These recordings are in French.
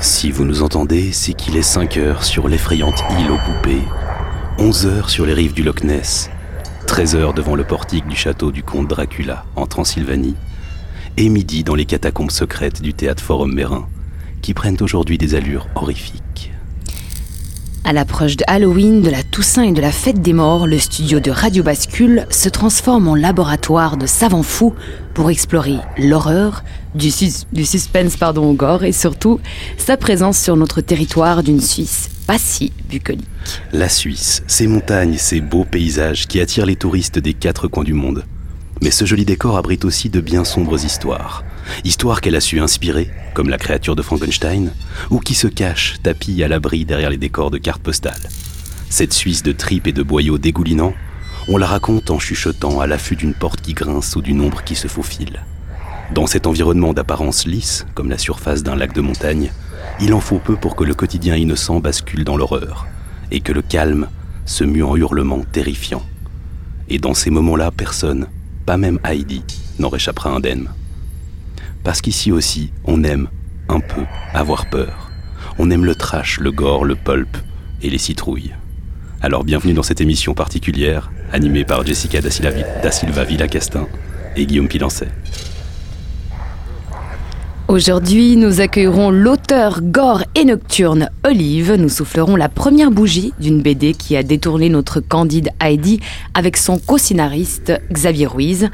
Si vous nous entendez, c'est qu'il est 5 heures sur l'effrayante île aux poupées, 11 heures sur les rives du Loch Ness, 13 heures devant le portique du château du comte Dracula en Transylvanie, et midi dans les catacombes secrètes du théâtre Forum Mérin, qui prennent aujourd'hui des allures horrifiques. À l'approche de Halloween, de la Toussaint et de la fête des morts, le studio de Radio Bascule se transforme en laboratoire de savants fous pour explorer l'horreur, du, sus- du suspense pardon, au gore et surtout sa présence sur notre territoire d'une Suisse pas si bucolique. La Suisse, ses montagnes, ses beaux paysages qui attirent les touristes des quatre coins du monde. Mais ce joli décor abrite aussi de bien sombres histoires. Histoires qu'elle a su inspirer, comme la créature de Frankenstein, ou qui se cachent, tapis à l'abri derrière les décors de cartes postales. Cette Suisse de tripes et de boyaux dégoulinants, on la raconte en chuchotant à l'affût d'une porte qui grince ou d'une ombre qui se faufile. Dans cet environnement d'apparence lisse, comme la surface d'un lac de montagne, il en faut peu pour que le quotidien innocent bascule dans l'horreur, et que le calme se mue en hurlements terrifiants. Et dans ces moments-là, personne, pas même Heidi, n'en réchappera indemne. Parce qu'ici aussi, on aime, un peu, avoir peur. On aime le trash, le gore, le pulp et les citrouilles. Alors bienvenue dans cette émission particulière, animée par Jessica Da Silva, Villacastin et Guillaume Pilancet. Aujourd'hui, nous accueillerons l'auteur gore et nocturne Olive. Nous soufflerons la première bougie d'une BD qui a détourné notre candide Heidi avec son co-scénariste Xavier Ruiz.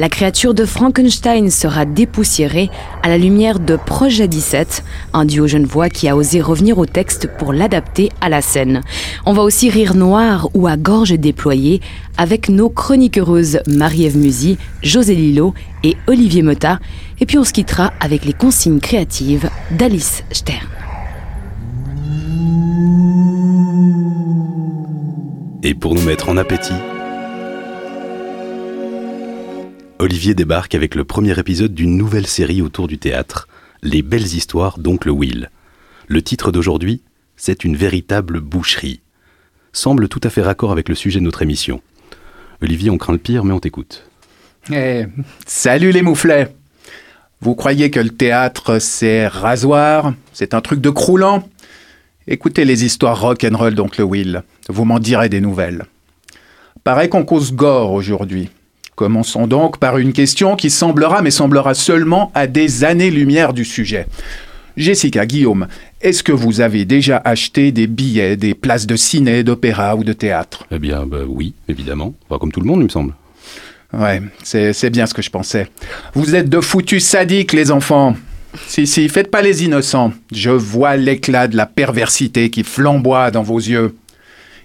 La créature de Frankenstein sera dépoussiérée à la lumière de Projet 17, un duo genevois qui a osé revenir au texte pour l'adapter à la scène. On va aussi rire noir ou à gorge déployée avec nos chroniqueuses Marie-Ève Musy, José Lillo et Olivier Mota. Et puis on se quittera avec les consignes créatives d'Alice Stern. Et pour nous mettre en appétit, Olivier débarque avec le premier épisode d'une nouvelle série autour du théâtre, Les belles histoires d'Oncle Will. Le titre d'aujourd'hui, c'est une véritable boucherie. Semble tout à fait raccord avec le sujet de notre émission. Olivier, on craint le pire, mais on t'écoute. Eh, salut les mouflets Vous croyez que le théâtre c'est rasoir C'est un truc de croulant? Écoutez les histoires rock'n'roll d'Oncle Will, vous m'en direz des nouvelles. Paraît qu'on cause gore aujourd'hui. Commençons donc par une question qui semblera, mais semblera seulement à des années-lumière du sujet. Jessica, Guillaume, est-ce que vous avez déjà acheté des billets, des places de ciné, d'opéra ou de théâtre? Eh bien, bah oui, évidemment. Pas comme tout le monde, il me semble. Ouais, c'est c'est bien ce que je pensais. Vous êtes de foutus sadiques, les enfants. Si, si, faites pas les innocents. Je vois l'éclat de la perversité qui flamboie dans vos yeux.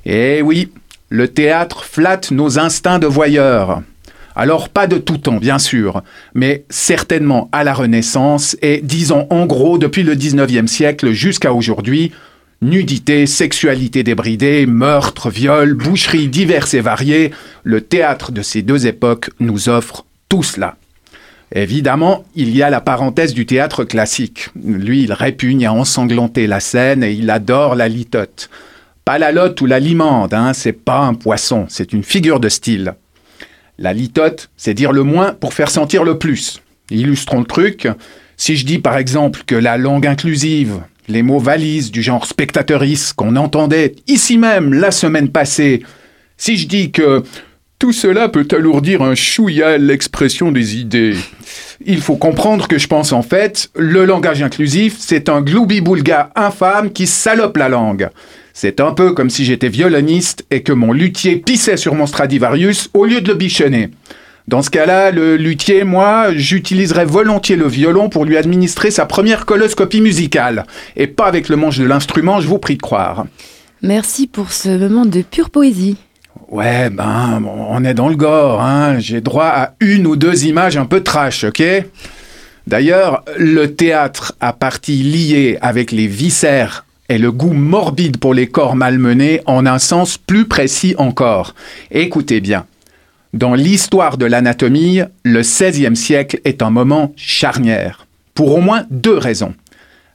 Eh oui, le théâtre flatte nos instincts de voyeurs. Alors pas de tout temps, bien sûr, mais certainement à la Renaissance et, disons en gros, depuis le 19e siècle jusqu'à aujourd'hui, nudité, sexualité débridée, meurtres, viols, boucheries diverses et variées, le théâtre de ces deux époques nous offre tout cela. Évidemment, il y a la parenthèse du théâtre classique. Lui, il répugne à ensanglanter la scène et il adore la litote. Pas la lotte ou la limande, hein, c'est pas un poisson, c'est une figure de style. La litote, c'est dire le moins pour faire sentir le plus. Illustrons le truc. Si je dis par exemple que la langue inclusive, les mots valises du genre spectateuris qu'on entendait ici même la semaine passée, si je dis que tout cela peut alourdir un chouïa l'expression des idées, il faut comprendre que je pense en fait, le langage inclusif, c'est un gloubi-boulga infâme qui salope la langue. C'est un peu comme si j'étais violoniste et que mon luthier pissait sur mon Stradivarius au lieu de le bichonner. Dans ce cas-là, le luthier, moi, j'utiliserais volontiers le violon pour lui administrer sa première coloscopie musicale. Et pas avec le manche de l'instrument, je vous prie de croire. Merci pour ce moment de pure poésie. Ouais, ben, on est dans le gore, hein. J'ai droit à une ou deux images un peu trash, ok? D'ailleurs, le théâtre a partie liée avec les viscères et le goût morbide pour les corps malmenés en un sens plus précis encore. Écoutez bien. Dans l'histoire de l'anatomie, le XVIe siècle est un moment charnière, pour au moins deux raisons.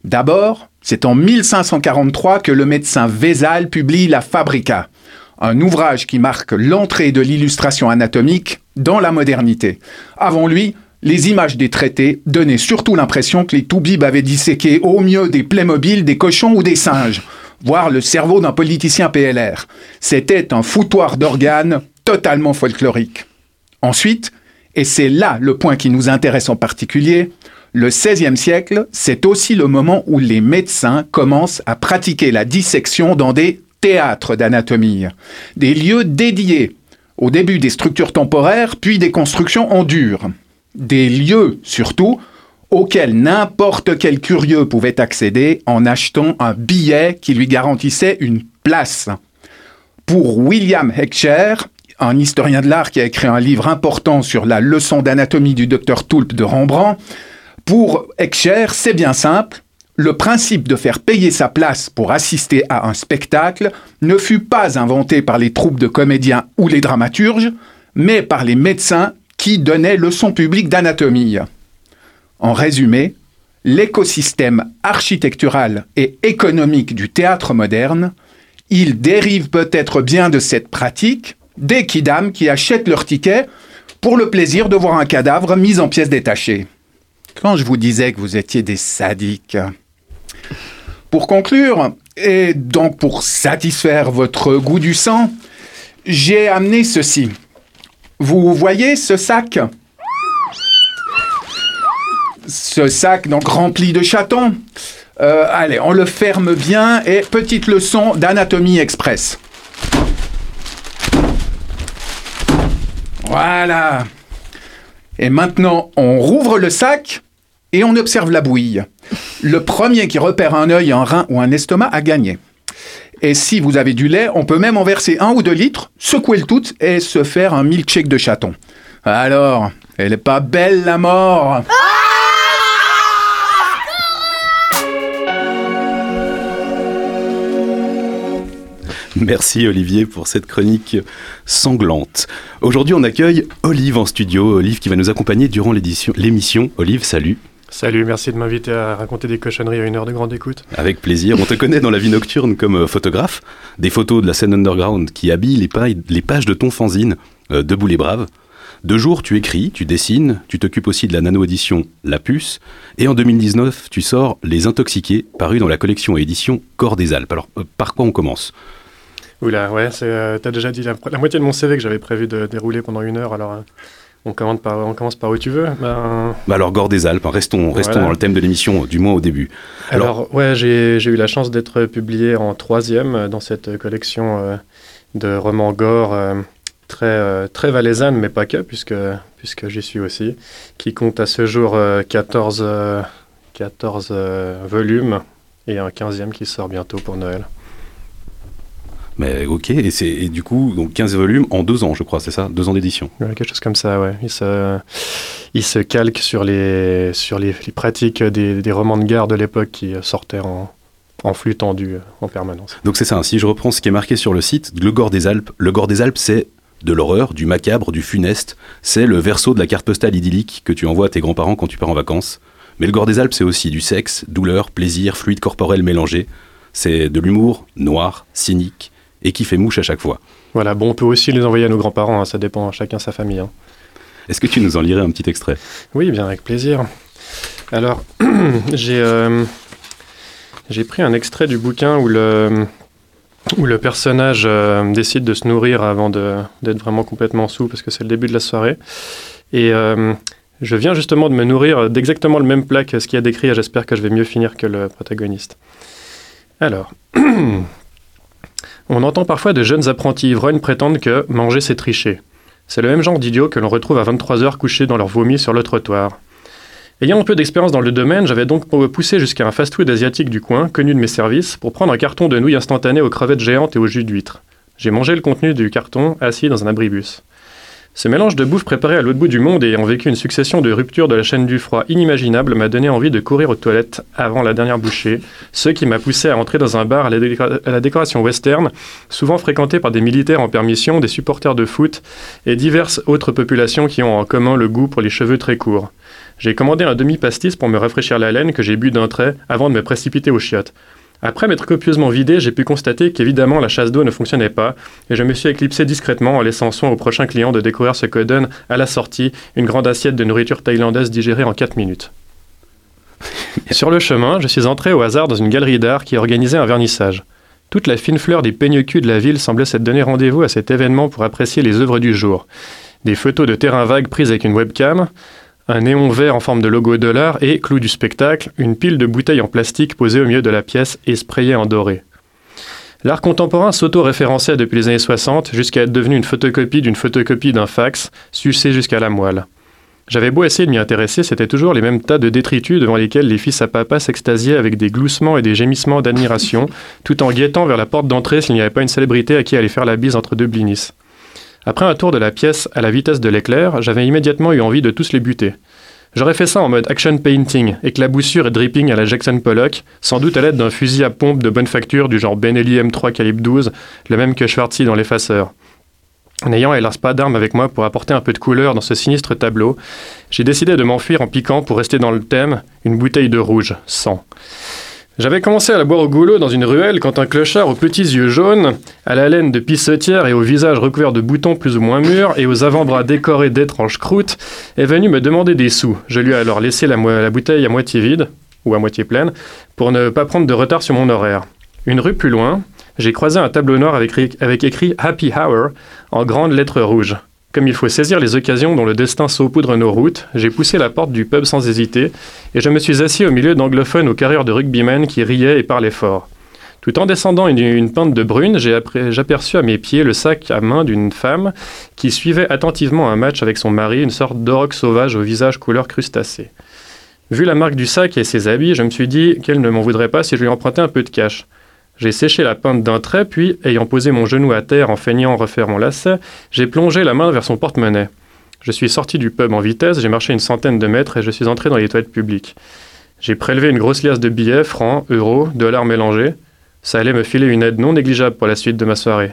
D'abord, c'est en 1543 que le médecin Vézal publie La Fabrica, un ouvrage qui marque l'entrée de l'illustration anatomique dans la modernité. Avant lui, les images des traités donnaient surtout l'impression que les toubibs avaient disséqué au mieux des Playmobil, des cochons ou des singes, voire le cerveau d'un politicien PLR. C'était un foutoir d'organes totalement folklorique. Ensuite, et c'est là le point qui nous intéresse en particulier, le XVIe siècle, c'est aussi le moment où les médecins commencent à pratiquer la dissection dans des théâtres d'anatomie, des lieux dédiés, au début des structures temporaires, puis des constructions en dur, des lieux surtout auxquels n'importe quel curieux pouvait accéder en achetant un billet qui lui garantissait une place. Pour William Heckscher, un historien de l'art qui a écrit un livre important sur la leçon d'anatomie du docteur Tulpe de Rembrandt, pour Heckscher, c'est bien simple, le principe de faire payer sa place pour assister à un spectacle ne fut pas inventé par les troupes de comédiens ou les dramaturges, mais par les médecins qui donnaient leçons publiques d'anatomie. En résumé, l'écosystème architectural et économique du théâtre moderne, il dérive peut-être bien de cette pratique des kidam qui achètent leur ticket pour le plaisir de voir un cadavre mis en pièces détachées. Quand je vous disais que vous étiez des sadiques, pour conclure, et donc pour satisfaire votre goût du sang, j'ai amené ceci. Vous voyez ce sac? Ce sac donc rempli de chatons. Euh, allez, on le ferme bien et petite leçon d'anatomie express. Voilà. Et maintenant, on rouvre le sac et on observe la bouille. Le premier qui repère un œil, un rein ou un estomac a gagné. Et si vous avez du lait, on peut même en verser un ou deux litres, secouer le tout et se faire un milkshake de chaton. Alors, elle est pas belle la mort Merci Olivier pour cette chronique sanglante. Aujourd'hui, on accueille Olive en studio. Olive qui va nous accompagner durant l'émission. Olive, salut. Salut, merci de m'inviter à raconter des cochonneries à une heure de grande écoute. Avec plaisir. On te connaît dans la vie nocturne comme euh, photographe. Des photos de la scène underground qui habillent les, pages de ton fanzine, euh, Debout les Braves. De jour, tu écris, tu dessines, tu t'occupes aussi de la nano-édition La Puce. Et en 2019, tu sors Les Intoxiqués, paru dans la collection et édition Corps des Alpes. Alors, euh, par quoi on commence? Oula, ouais, t'as déjà dit la, moitié de mon CV que j'avais prévu de dérouler pendant une heure, alors on commence, par, on commence par où tu veux ben... Bah alors, Gore des Alpes, hein, restons, restons dans le thème de l'émission, du moins au début. Alors, ouais, j'ai eu la chance d'être publié en troisième euh, dans cette collection euh, de romans Gore euh, très, très valaisanne, mais pas que, puisque, puisque j'y suis aussi, qui compte à ce jour 14, 14 volumes et un 15e qui sort bientôt pour Noël. Mais ok, et, c'est, du coup, donc 15 volumes en deux ans, je crois, c'est ça? Deux ans d'édition Quelque chose comme ça, ouais. Il se, il se calque sur les, sur les, pratiques des, des, romans de gare de l'époque qui sortaient en, en flux tendu euh, en permanence. Donc c'est ça, hein. si je reprends ce qui est marqué sur le site, le Gore des Alpes, le Gore des Alpes, c'est de l'horreur, du macabre, du funeste. C'est le verso de la carte postale idyllique que tu envoies à tes grands-parents quand tu pars en vacances. Mais le Gore des Alpes, c'est aussi du sexe, douleur, plaisir, fluide corporel mélangé. C'est de l'humour noir, cynique, et qui fait mouche à chaque fois. Voilà, bon, on peut aussi les envoyer à nos grands-parents, hein, ça dépend, chacun sa famille. Hein. Est-ce que tu nous en lirais un petit extrait? Oui, bien, avec plaisir. Alors, j'ai euh, j'ai pris un extrait du bouquin où le, où le personnage euh, décide de se nourrir avant d'être vraiment complètement sous, parce que c'est le début de la soirée. Et euh, je viens justement de me nourrir d'exactement le même plat que ce qu'il y a décrit, et j'espère que je vais mieux finir que le protagoniste. Alors, On entend parfois de jeunes apprentis ivrognes prétendre que manger c'est tricher. C'est le même genre d'idiot que l'on retrouve à 23h couchés dans leur vomi sur le trottoir. Ayant un peu d'expérience dans le domaine, j'avais donc poussé jusqu'à un fast-food asiatique du coin, connu de mes services, pour prendre un carton de nouilles instantanées aux crevettes géantes et au jus d'huître. J'ai mangé le contenu du carton assis dans un abribus. Ce mélange de bouffe préparée à l'autre bout du monde et ayant vécu une succession de ruptures de la chaîne du froid inimaginable m'a donné envie de courir aux toilettes avant la dernière bouchée, ce qui m'a poussé à entrer dans un bar à la, à la décoration western, souvent fréquenté par des militaires en permission, des supporters de foot et diverses autres populations qui ont en commun le goût pour les cheveux très courts. J'ai commandé un demi-pastis pour me rafraîchir la laine que j'ai bu d'un trait avant de me précipiter aux chiottes. Après m'être copieusement vidé, j'ai pu constater qu'évidemment la chasse d'eau ne fonctionnait pas, et je me suis éclipsé discrètement en laissant soin au prochain client de découvrir ce que donne, à la sortie, une grande assiette de nourriture thaïlandaise digérée en 4 minutes. Sur le chemin, je suis entré au hasard dans une galerie d'art qui organisait un vernissage. Toute la fine fleur des peignes-culs de la ville semblait s'être donné rendez-vous à cet événement pour apprécier les œuvres du jour. Des photos de terrain vague prises avec une webcam, un néon vert en forme de logo dollar et, clou du spectacle, une pile de bouteilles en plastique posée au milieu de la pièce et sprayée en doré. L'art contemporain s'auto-référençait depuis les années 60 jusqu'à être devenu une photocopie d'une photocopie d'un fax, sucé jusqu'à la moelle. J'avais beau essayer de m'y intéresser, c'était toujours les mêmes tas de détritus devant lesquels les fils à papa s'extasiaient avec des gloussements et des gémissements d'admiration, tout en guettant vers la porte d'entrée s'il n'y avait pas une célébrité à qui aller faire la bise entre deux blinis. Après un tour de la pièce à la vitesse de l'éclair, j'avais immédiatement eu envie de tous les buter. J'aurais fait ça en mode action painting, éclaboussure et dripping à la Jackson Pollock, sans doute à l'aide d'un fusil à pompe de bonne facture du genre Benelli M3 calibre 12, le même que Schwarzy dans l'effaceur. N'ayant hélas pas d'armes avec moi pour apporter un peu de couleur dans ce sinistre tableau, j'ai décidé de m'enfuir en piquant pour rester dans le thème une bouteille de rouge, sang. J'avais commencé à la boire au goulot dans une ruelle quand un clochard aux petits yeux jaunes, à la laine de pissotière et au visage recouvert de boutons plus ou moins mûrs et aux avant-bras décorés d'étranges croûtes, est venu me demander des sous. Je lui ai alors laissé la, bouteille à moitié vide, ou à moitié pleine, pour ne pas prendre de retard sur mon horaire. Une rue plus loin, j'ai croisé un tableau noir avec écrit Happy Hour en grandes lettres rouges. Comme il faut saisir les occasions dont le destin saupoudre nos routes, j'ai poussé la porte du pub sans hésiter et je me suis assis au milieu d'anglophones aux carrières de rugbymen qui riaient et parlaient fort. Tout en descendant une, une pente de brune, j'aperçus à mes pieds le sac à main d'une femme qui suivait attentivement un match avec son mari, une sorte d'oroc sauvage au visage couleur crustacé. Vu la marque du sac et ses habits, je me suis dit qu'elle ne m'en voudrait pas si je lui empruntais un peu de cash. J'ai séché la pinte d'un trait, puis, ayant posé mon genou à terre en feignant refaire mon lacet, j'ai plongé la main vers son porte-monnaie. Je suis sorti du pub en vitesse, j'ai marché une centaine de mètres et je suis entré dans les toilettes publiques. J'ai prélevé une grosse liasse de billets, francs, euros, dollars mélangés. Ça allait me filer une aide non négligeable pour la suite de ma soirée.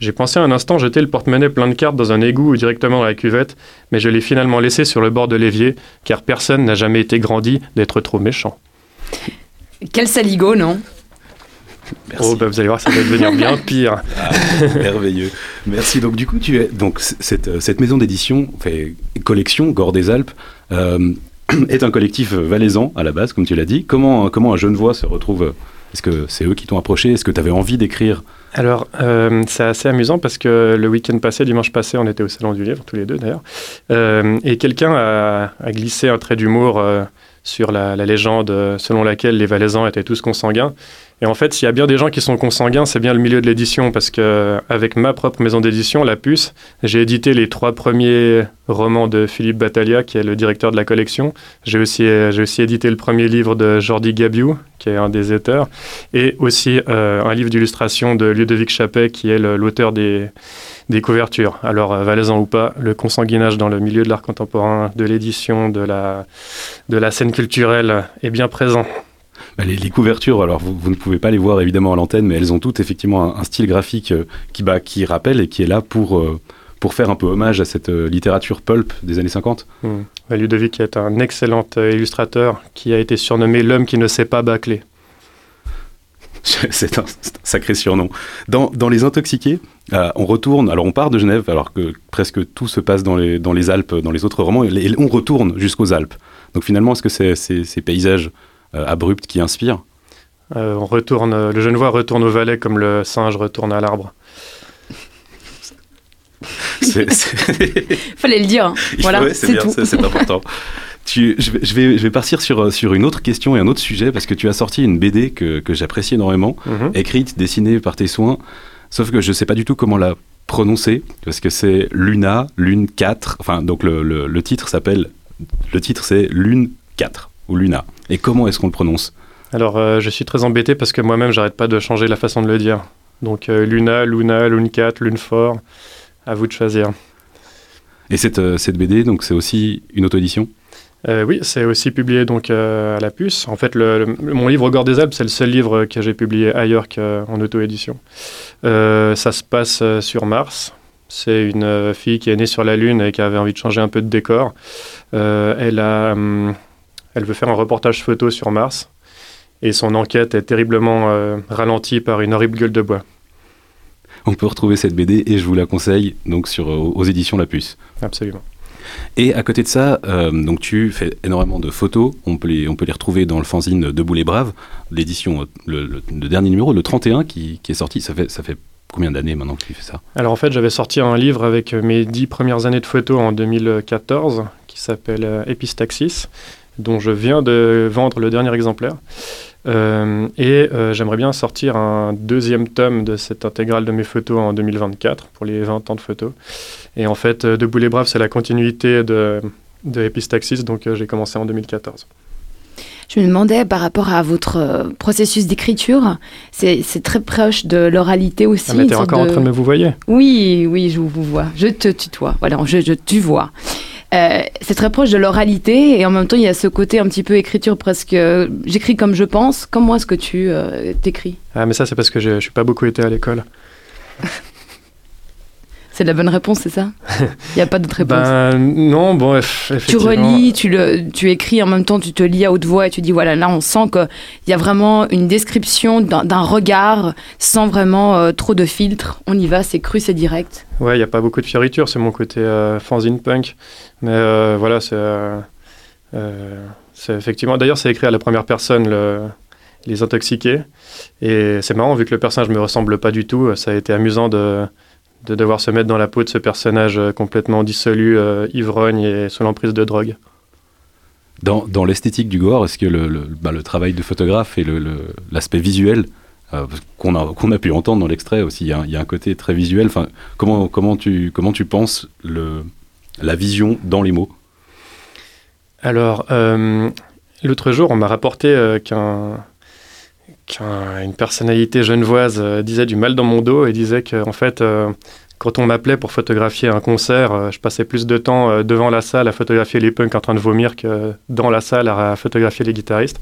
J'ai pensé un instant jeter le porte-monnaie plein de cartes dans un égout ou directement dans la cuvette, mais je l'ai finalement laissé sur le bord de l'évier, car personne n'a jamais été grandi d'être trop méchant. Quel saligo, non? Merci. Oh, bah vous allez voir, ça va devenir bien pire. Ah, merveilleux. Merci. Donc du coup, tu es donc cette, euh, cette maison d'édition, fait, collection Gore des Alpes, euh, est un collectif valaisan à la base, comme tu l'as dit. Comment comment un jeune voix se retrouve euh, Est-ce que c'est eux qui t'ont approché? Est-ce que tu avais envie d'écrire? Alors, euh, c'est assez amusant parce que le week-end passé, dimanche passé, on était au Salon du Livre, tous les deux d'ailleurs, Euh, et quelqu'un a, a glissé un trait d'humour euh, sur la, la légende euh, selon laquelle les Valaisans étaient tous consanguins. Et en fait, s'il y a bien des gens qui sont consanguins, c'est bien le milieu de l'édition, parce que avec ma propre maison d'édition, La Puce, j'ai édité les trois premiers romans de Philippe Battaglia, qui est le directeur de la collection. J'ai aussi, euh, aussi édité le premier livre de Jordi Gabiou, qui est un des auteurs, et aussi euh, un livre d'illustration de Ludovic Chappet, qui est l'auteur des, des couvertures. Alors, euh, valaisan ou pas, le consanguinage dans le milieu de l'art contemporain, de l'édition, de la, de la scène culturelle est bien présent. Bah, les, les couvertures, alors vous, vous ne pouvez pas les voir évidemment à l'antenne, mais elles ont toutes effectivement un, un style graphique euh, qui, bah, qui rappelle et qui est là pour, euh, pour faire un peu hommage à cette euh, littérature pulp des années 50. Hmm. Ouais, Ludovic est un excellent illustrateur qui a été surnommé l'homme qui ne sait pas bâcler. c'est un, sacré surnom. Dans, dans Les Intoxiqués, euh, on retourne, alors on part de Genève, alors que presque tout se passe dans les, dans les Alpes, dans les autres romans, et on retourne jusqu'aux Alpes. Donc finalement, est-ce que c'est ces paysages euh, abrupts qui inspirent? Euh, on retourne, le Genevois retourne au Valais comme le singe retourne à l'arbre. Fallait le dire. hein. Il Voilà, ouais, tout. c'est- c'est important. Tu, je, vais, je, partir sur, euh, sur une autre question et un autre sujet parce que tu as sorti une BD que, que j'apprécie énormément, Mhm. écrite, dessinée par tes soins, sauf que je ne sais pas du tout comment la prononcer parce que c'est Luna, Lune 4, enfin donc le, le, le titre s'appelle, le titre c'est Lune 4 ou Luna. Et comment est-ce qu'on le prononce? Alors, euh, je suis très embêté parce que moi-même, j'arrête pas de changer la façon de le dire. Donc, euh, Luna, Luna, Lune 4, Lune fort, à vous de choisir. Et cette, euh, cette BD, donc c'est aussi une auto-édition? Euh, oui, c'est aussi publié donc euh, à la puce. En fait, le, le- mon livre Gore des Alpes, c'est le seul livre que j'ai publié ailleurs qu'en auto-édition. Euh, ça se passe sur Mars. C'est une fille qui est née sur la Lune et qui avait envie de changer un peu de décor. Elle, a, hum, elle veut faire un reportage photo sur Mars. Et son enquête est terriblement ralentie par une horrible gueule de bois. On peut retrouver cette BD et je vous la conseille donc sur, euh, aux éditions La Puce. Absolument. Et à côté de ça, euh, donc tu fais énormément de photos. On peut les, retrouver dans le fanzine Debout les Braves, l'édition, euh, le, dernier numéro, le 31 qui, qui est sorti. Ça fait, ça fait combien d'années maintenant que tu fais ça? Alors en fait, j'avais sorti un livre avec euh, mes dix premières années de photos en 2014 qui s'appelle Epistaxis, dont je viens de vendre le dernier exemplaire. Euh, et euh, j'aimerais bien sortir un deuxième tome de cette intégrale de mes photos en 2024 pour les 20 ans de photos. Et en fait, euh, Debout les Braves, c'est la continuité de, de Epistaxis, donc euh, j'ai commencé en 2014. Je me demandais par rapport à votre processus d'écriture, c'est très proche de l'oralité aussi. Ah, mais t'es encore de- en train de me vous voyez Oui, oui, je vous vois. Je te tutoie. Voilà, je, je tu vois. Euh, c'est très proche de l'oralité et en même temps il y a ce côté un petit peu écriture presque. euh, J'écris comme je pense. Comment est-ce que tu euh, t'écris? Ah, mais ça, c'est parce que je je suis pas beaucoup été à l'école. C'est la bonne réponse, c'est ça Il n'y a pas d'autre réponse. Ben non, bon, eff- tu effectivement. relis, tu, le, tu écris en même temps, tu te lis à haute voix et tu dis voilà, là on sent qu'il y a vraiment une description d'un d'un regard sans vraiment euh, trop de filtres. On y va, c'est cru, c'est direct. Ouais, il n'y a pas beaucoup de fioritures, c'est mon côté euh, fanzine punk. Mais euh, voilà, c'est. euh, c'est effectivement. D'ailleurs, c'est écrit à la première personne, le- les intoxiqués. Et c'est marrant, vu que le personnage me ressemble pas du tout, ça a été amusant de, de devoir se mettre dans la peau de ce personnage euh, complètement dissolu, euh, ivrogne et sous l'emprise de drogue. Dans, dans l'esthétique du gore, est-ce que le, le- bah, le travail de photographe et l'aspect visuel euh, qu'on a, qu'on a pu entendre dans l'extrait aussi, il y, a un- il y a un côté très visuel. Enfin, comment, comment, tu, comment tu penses le, la vision dans les mots? Alors, euh, l'autre jour, on m'a rapporté qu'un qu'une personnalité genevoise euh, disait du mal dans mon dos et disait que en fait, euh, quand on m'appelait pour photographier un concert, euh, je passais plus de temps devant la salle à photographier les punks en train de vomir que dans la salle à photographier les guitaristes.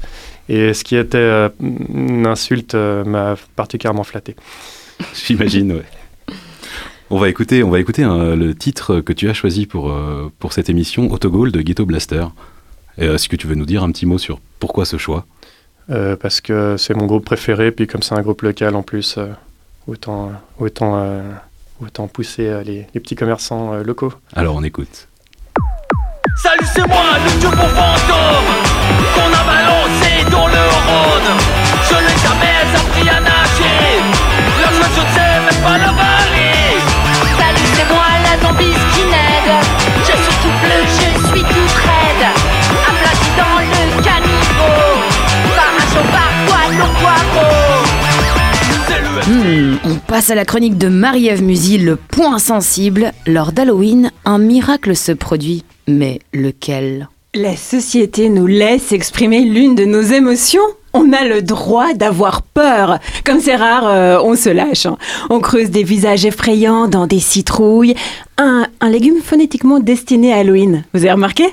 Et ce qui était une insulte m'a particulièrement flatté. J'imagine, ouais. On va écouter, on va écouter hein, le titre que tu as choisi pour, pour cette émission, Autogol de Ghetto Blaster. Est-ce que tu veux nous dire un petit mot sur pourquoi ce choix? Euh, parce que c'est mon groupe préféré, puis comme c'est un groupe local en plus, euh, autant, autant, euh, autant pousser euh, les, les petits commerçants euh, locaux. Alors on écoute. Salut, c'est moi, le dieu pour fantôme Qu'on a balancé dans le Rhône Je n'ai jamais appris à nager Le jeu, je ne sais même pas le balai Salut, c'est moi la zombie Passe à la chronique de Marie-Ève Musy, le point sensible. Lors d'Halloween, un miracle se produit. Mais lequel? La société nous laisse exprimer l'une de nos émotions. On a le droit d'avoir peur. Comme c'est rare, euh, on se lâche. hein. On creuse des visages effrayants dans des citrouilles. Un, un légume phonétiquement destiné à Halloween. Vous avez remarqué?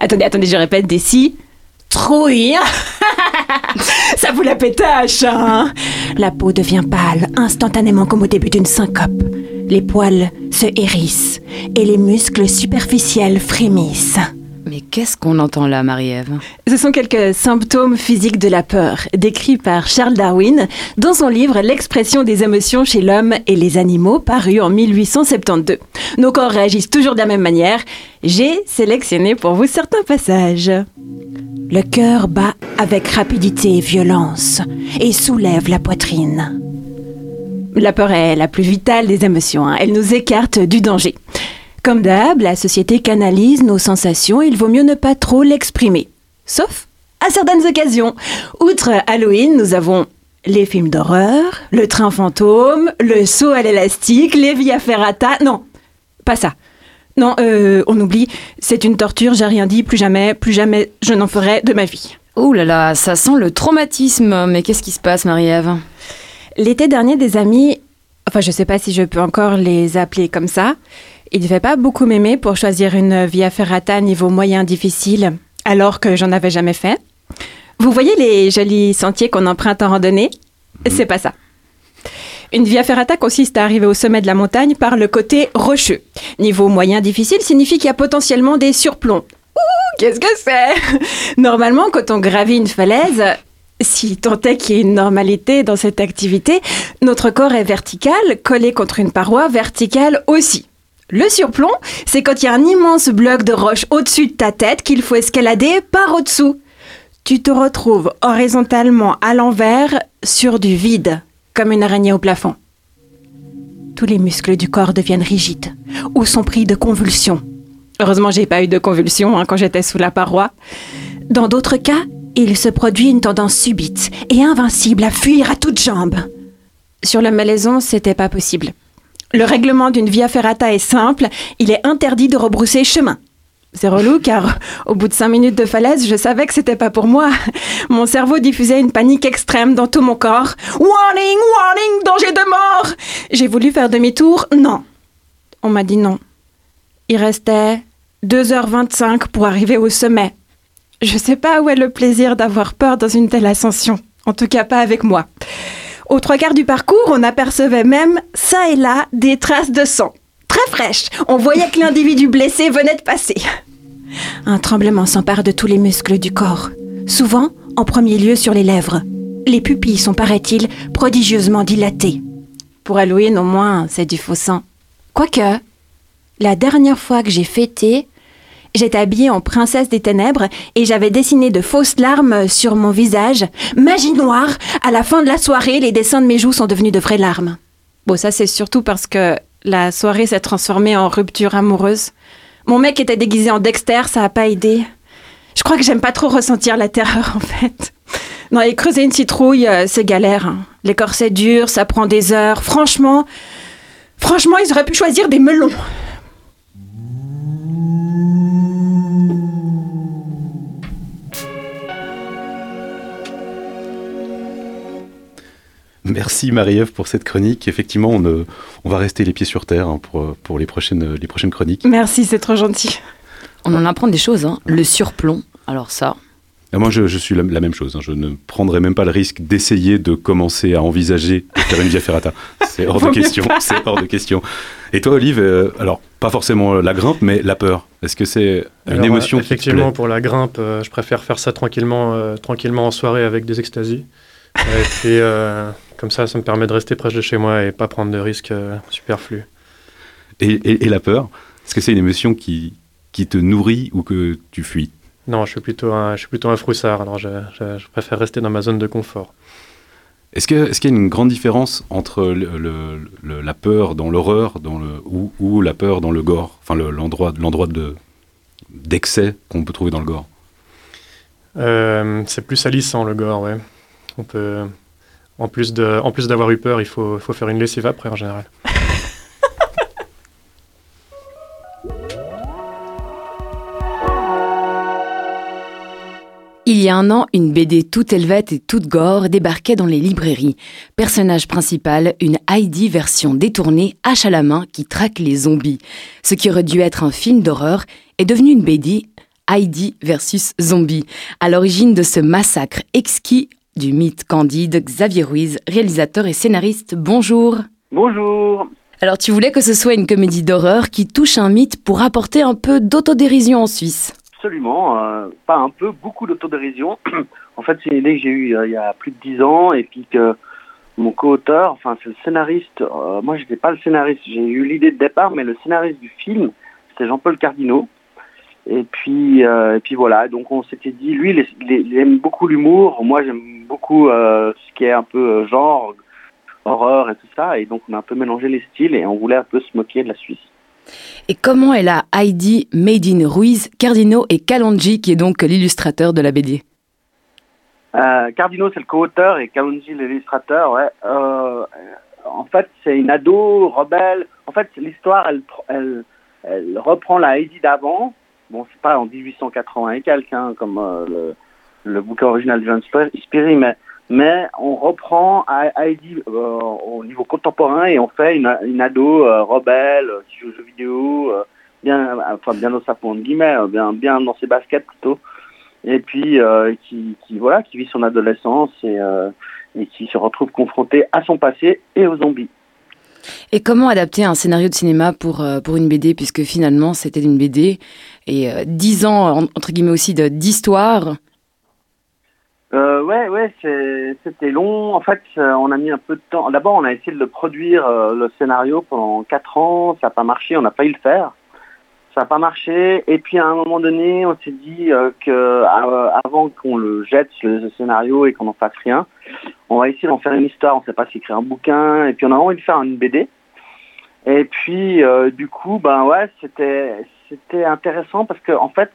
Attendez, attendez, je répète, des citrouilles. Ça vous la pétache, hein La peau devient pâle, instantanément comme au début d'une syncope. Les poils se hérissent et les muscles superficiels frémissent. Mais qu'est-ce qu'on entend là, Marie-Ève? Ce sont quelques symptômes physiques de la peur, décrits par Charles Darwin dans son livre L'expression des émotions chez l'homme et les animaux, paru en 1872. Nos corps réagissent toujours de la même manière. J'ai sélectionné pour vous certains passages. Le cœur bat avec rapidité et violence et soulève la poitrine. La peur est la plus vitale des émotions. hein. Elle nous écarte du danger. Comme d'hab, la société canalise nos sensations, il vaut mieux ne pas trop l'exprimer. Sauf à certaines occasions. Outre Halloween, nous avons les films d'horreur, le train fantôme, le saut à l'élastique, les via ferrata. Non, pas ça. Non, euh, on oublie, c'est une torture, j'ai rien dit, plus jamais, plus jamais je n'en ferai de ma vie. Oh là là, ça sent le traumatisme. Mais qu'est-ce qui se passe, Marie-Ève? L'été dernier, des amis, enfin je sais pas si je peux encore les appeler comme ça, il devait pas beaucoup m'aimer pour choisir une via ferrata niveau moyen difficile, alors que j'en avais jamais fait. Vous voyez les jolis sentiers qu'on emprunte en randonnée? C'est pas ça. Une via ferrata consiste à arriver au sommet de la montagne par le côté rocheux. Niveau moyen difficile signifie qu'il y a potentiellement des surplombs. Ouh, qu'est-ce que c'est? Normalement, quand on gravit une falaise, si tant est qu'il y ait une normalité dans cette activité, notre corps est vertical, collé contre une paroi verticale aussi. Le surplomb, c'est quand il y a un immense bloc de roche au-dessus de ta tête qu'il faut escalader par au-dessous. Tu te retrouves horizontalement à l'envers sur du vide, comme une araignée au plafond. Tous les muscles du corps deviennent rigides ou sont pris de convulsions. Heureusement, j'ai pas eu de convulsions hein, quand j'étais sous la paroi. Dans d'autres cas, il se produit une tendance subite et invincible à fuir à toutes jambes. Sur la malaison, c'était pas possible. Le règlement d'une via ferrata est simple, il est interdit de rebrousser chemin. C'est relou car au bout de cinq minutes de falaise, je savais que c'était pas pour moi. Mon cerveau diffusait une panique extrême dans tout mon corps. Warning, warning, danger de mort J'ai voulu faire demi-tour, non. On m'a dit non. Il restait 2h25 pour arriver au sommet. Je sais pas où est le plaisir d'avoir peur dans une telle ascension. En tout cas pas avec moi. Aux trois quarts du parcours, on apercevait même, ça et là, des traces de sang. Très fraîches. On voyait que l'individu blessé venait de passer. Un tremblement s'empare de tous les muscles du corps. Souvent, en premier lieu sur les lèvres. Les pupilles sont, paraît-il, prodigieusement dilatées. Pour Halloween, au moins, c'est du faux sang. Quoique, la dernière fois que j'ai fêté, J'étais habillée en princesse des ténèbres et j'avais dessiné de fausses larmes sur mon visage. Magie noire À la fin de la soirée, les dessins de mes joues sont devenus de vraies larmes. Bon, ça c'est surtout parce que la soirée s'est transformée en rupture amoureuse. Mon mec était déguisé en Dexter, ça a pas aidé. Je crois que j'aime pas trop ressentir la terreur en fait. Non, et creuser une citrouille, euh, c'est galère. hein. Les corsets durs, ça prend des heures. Franchement, franchement, ils auraient pu choisir des melons. Merci Marie-Ève pour cette chronique. Effectivement, on, euh, on va rester les pieds sur terre hein, pour, euh, pour les, prochaines, les prochaines chroniques. Merci, c'est trop gentil. On en apprend des choses, hein. Le surplomb, alors ça. Et moi, je, je suis la, la même chose. hein. Je ne prendrai même pas le risque d'essayer de commencer à envisager de faire une via ferrata. C'est hors de question. C'est hors de question. Et toi, Olive, euh, alors pas forcément la grimpe, mais la peur. Est-ce que c'est une Alors, émotion euh, qui te Effectivement, plaît pour la grimpe, euh, je préfère faire ça tranquillement, euh, tranquillement en soirée avec des extasies. et puis, euh, comme ça, ça me permet de rester proche de chez moi et pas prendre de risques euh, superflus. et, et- et la peur Est-ce que c'est une émotion qui, qui te nourrit ou que tu fuis? Non, je suis plutôt un, je suis plutôt un froussard, alors je, je- je préfère rester dans ma zone de confort. Est-ce que- est-ce qu'il y a une grande différence entre le- le- le- la peur dans l'horreur dans le, ou, ou la peur dans le gore? Enfin, le- l'endroit l'endroit de d'excès qu'on peut trouver dans le gore Euh, c'est plus salissant le gore, ouais. On peut, en plus de, en plus d'avoir eu peur, il faut, faut faire une lessive après en général. Il y a un an, une BD toute élevette et toute gore débarquait dans les librairies. Personnage principal, une Heidi version détournée, hache à la main, qui traque les zombies. Ce qui aurait dû être un film d'horreur est devenu une BD Heidi versus zombies. À l'origine de ce massacre exquis du mythe Candide, Xavier Ruiz, réalisateur et scénariste, bonjour. Bonjour. Alors tu voulais que ce soit une comédie d'horreur qui touche un mythe pour apporter un peu d'autodérision en Suisse. Absolument, euh, pas un peu, beaucoup d'autodérision. en fait, c'est une idée que j'ai eue euh, il y a plus de dix ans et puis que mon co-auteur, enfin c'est le scénariste, euh, moi j'étais pas le scénariste, j'ai eu l'idée de départ, mais le scénariste du film, c'était Jean-Paul Cardinaux. Et puis, et puis voilà, donc on s'était dit, lui il, aime beaucoup l'humour, moi j'aime beaucoup ce qui est un peu genre, horreur et tout ça, et donc on a un peu mélangé les styles et on voulait un peu se moquer de la Suisse. Et comment est la Heidi Made in Ruiz, Cardino et Kalonji, qui est donc l'illustrateur de la BD Euh, Cardino, c'est le co-auteur et Kalonji, l'illustrateur. Euh, en fait, c'est une ado rebelle. En fait, l'histoire, elle, pr- elle, elle reprend la Heidi d'avant. Bon, c'est pas en 1880 et quelques, hein, comme euh, le, bouquin original de John Spiri, mais mais on reprend Heidi euh, au niveau contemporain et on fait une, une ado euh, rebelle qui joue aux jeux vidéo, euh, bien, enfin bien dans sa de guillemets, bien, bien dans ses baskets plutôt, et puis qui, qui, voilà, qui vit son adolescence et, et qui se retrouve confronté à son passé et aux zombies. Et comment adapter un scénario de cinéma pour, pour une BD, puisque finalement c'était une BD, et dix ans, entre guillemets aussi, d'histoire euh, ouais, ouais, c'était long. En fait, euh, on a mis un peu de temps. D'abord, on a essayé de produire, euh, le scénario, pendant quatre ans. Ça n'a pas marché, on n'a pas eu le faire. Ça n'a pas marché. Et puis, à un moment donné, on s'est dit euh, que avant qu'on le jette, le scénario, et qu'on n'en fasse rien, on va essayer d'en faire une histoire. On ne sait pas si écrire un bouquin. Et puis, on a envie de faire une BD. Et puis, du coup, ben ouais, c'était c'était intéressant parce que en fait,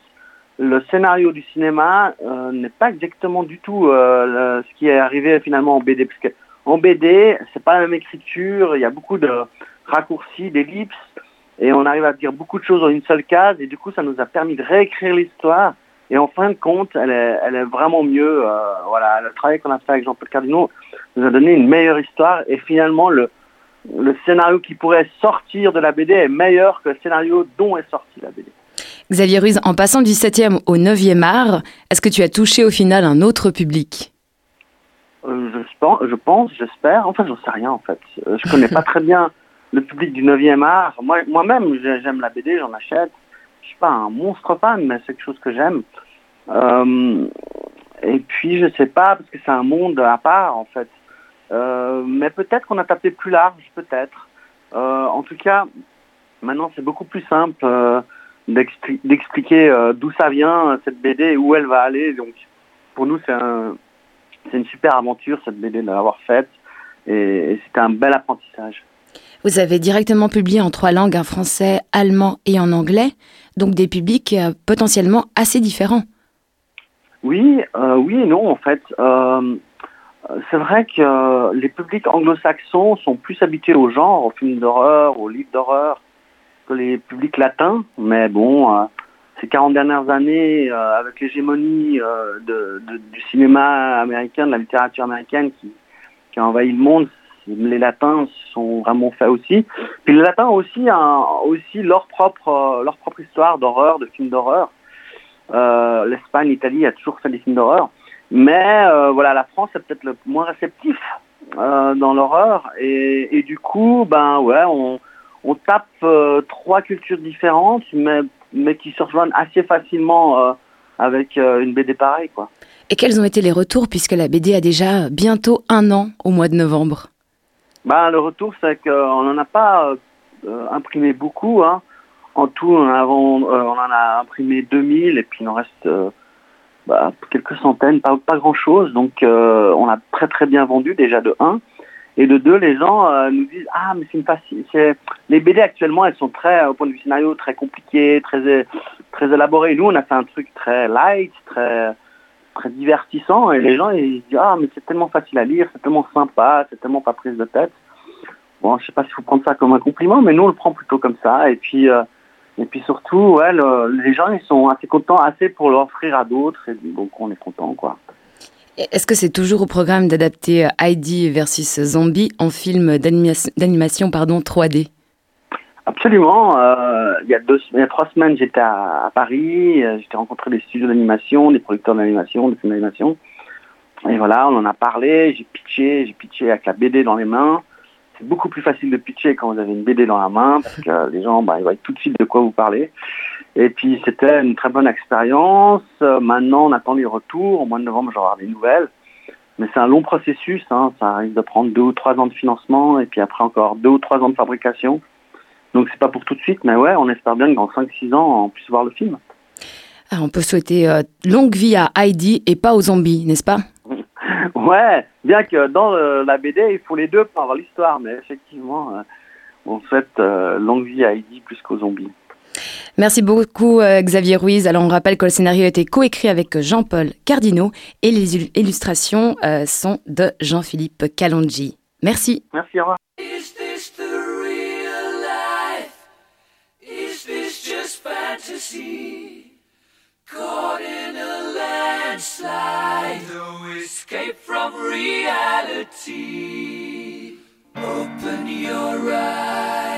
le scénario du cinéma euh, n'est pas exactement du tout euh, ce qui est arrivé finalement en BD. Parce que en BD, c'est pas la même écriture, il y a beaucoup de raccourcis, d'ellipses, et on arrive à dire beaucoup de choses dans une seule case, et du coup, ça nous a permis de réécrire l'histoire. Et en fin de compte, elle est, vraiment mieux. Euh, voilà, le travail qu'on a fait avec Jean-Paul Cardinaux nous a donné une meilleure histoire, et finalement, le, le scénario qui pourrait sortir de la BD est meilleur que le scénario dont est sorti la BD. Xavier Ruiz, en passant du 7e au 9e art, est-ce que tu as touché au final un autre public? Euh, je, pense, j'espère. Enfin, j'en sais rien en fait. Euh, je connais pas très bien le public du 9e art. Moi, moi-même, j'aime la BD, j'en achète. Je suis pas un monstre fan, mais c'est quelque chose que j'aime. Euh, et puis, je sais pas, parce que c'est un monde à part en fait. mais peut-être qu'on a tapé plus large, peut-être. en tout cas, maintenant, c'est beaucoup plus simple d'expliquer euh, d'où ça vient, cette BD, et où elle va aller. Donc, pour nous, c'est un, une super aventure, cette BD, de l'avoir faite. Et, c'était un bel apprentissage. Vous avez directement publié en trois langues, en français, allemand et en anglais, donc des publics euh, potentiellement assez différents. Oui, euh, oui et non, en fait. c'est vrai que les publics anglo-saxons sont plus habitués au genre, aux films d'horreur, aux livres d'horreur, les publics latins, mais bon, euh, ces 40 dernières années, euh, avec l'hégémonie euh, du cinéma américain, de la littérature américaine qui, a envahi le monde, les latins sont vraiment faits aussi. Puis les latins ont aussi, aussi leur, propre, leur propre histoire d'horreur, de films d'horreur. L'Espagne, l'Italie a toujours fait des films d'horreur. Mais voilà, la France est peut-être le moins réceptif dans l'horreur. Et, du coup, ben ouais, on, on tape euh, trois cultures différentes, mais, mais qui se rejoignent assez facilement euh, avec euh, une BD pareille. Quoi. Et quels ont été les retours, puisque la BD a déjà bientôt un an au mois de novembre? Bah, Le retour, c'est qu'on n'en a pas imprimé beaucoup. Hein. En tout, on, on, en a imprimé 2000 et puis il en reste bah, quelques centaines, pas, pas grand-chose. Donc on a très très bien vendu déjà de 1. Et de deux, les gens euh, nous disent ah mais c'est une facile. Les BD actuellement elles sont très au point de vue scénario très compliquées, très très élaborées. Nous on a fait un truc très light, très très divertissant et les gens ils disent ah mais c'est tellement facile à lire, c'est tellement sympa, c'est tellement pas prise de tête. Bon je sais pas si vous prendre ça comme un compliment, mais nous on le prend plutôt comme ça. Et puis euh, et puis surtout les gens ils sont assez contents assez pour l'offrir à d'autres donc on est content quoi. Est-ce que c'est toujours au programme d'adapter euh, Heidi versus Zombie en film d'animation pardon 3D Absolument. Euh, il, y a deux, il y a trois semaines, j'étais à, Paris. Euh, j'étais rencontré des studios d'animation, des producteurs d'animation, des films d'animation. Et voilà, on en a parlé. J'ai pitché, j'ai pitché avec la BD dans les mains. C'est beaucoup plus facile de pitcher quand vous avez une BD dans la main parce que les gens, bah, ils voient tout de suite de quoi vous parlez. Et puis c'était une très bonne expérience. Euh, maintenant, on attend les retours. Au mois de novembre, j'aurai des nouvelles. Mais c'est un long processus. Hein. Ça risque de prendre deux ou trois ans de financement et puis après encore deux ou trois ans de fabrication. Donc c'est pas pour tout de suite, mais ouais, on espère bien que dans 5-6 ans, on puisse voir le film. Ah, on peut souhaiter euh, longue vie à Heidi et pas aux zombies, n'est-ce pas? Ouais, bien que dans euh, la BD, il faut les deux pour avoir l'histoire, mais effectivement, on souhaite longue vie à Heidi plus qu'aux zombies. Merci beaucoup euh, Xavier Ruiz. Alors on rappelle que le scénario a été coécrit avec Jean-Paul Cardino et les illustrations euh, sont de Jean-Philippe Calongi. Merci. Merci, au revoir. Caught in a landslide, no escape from reality. Open your eyes,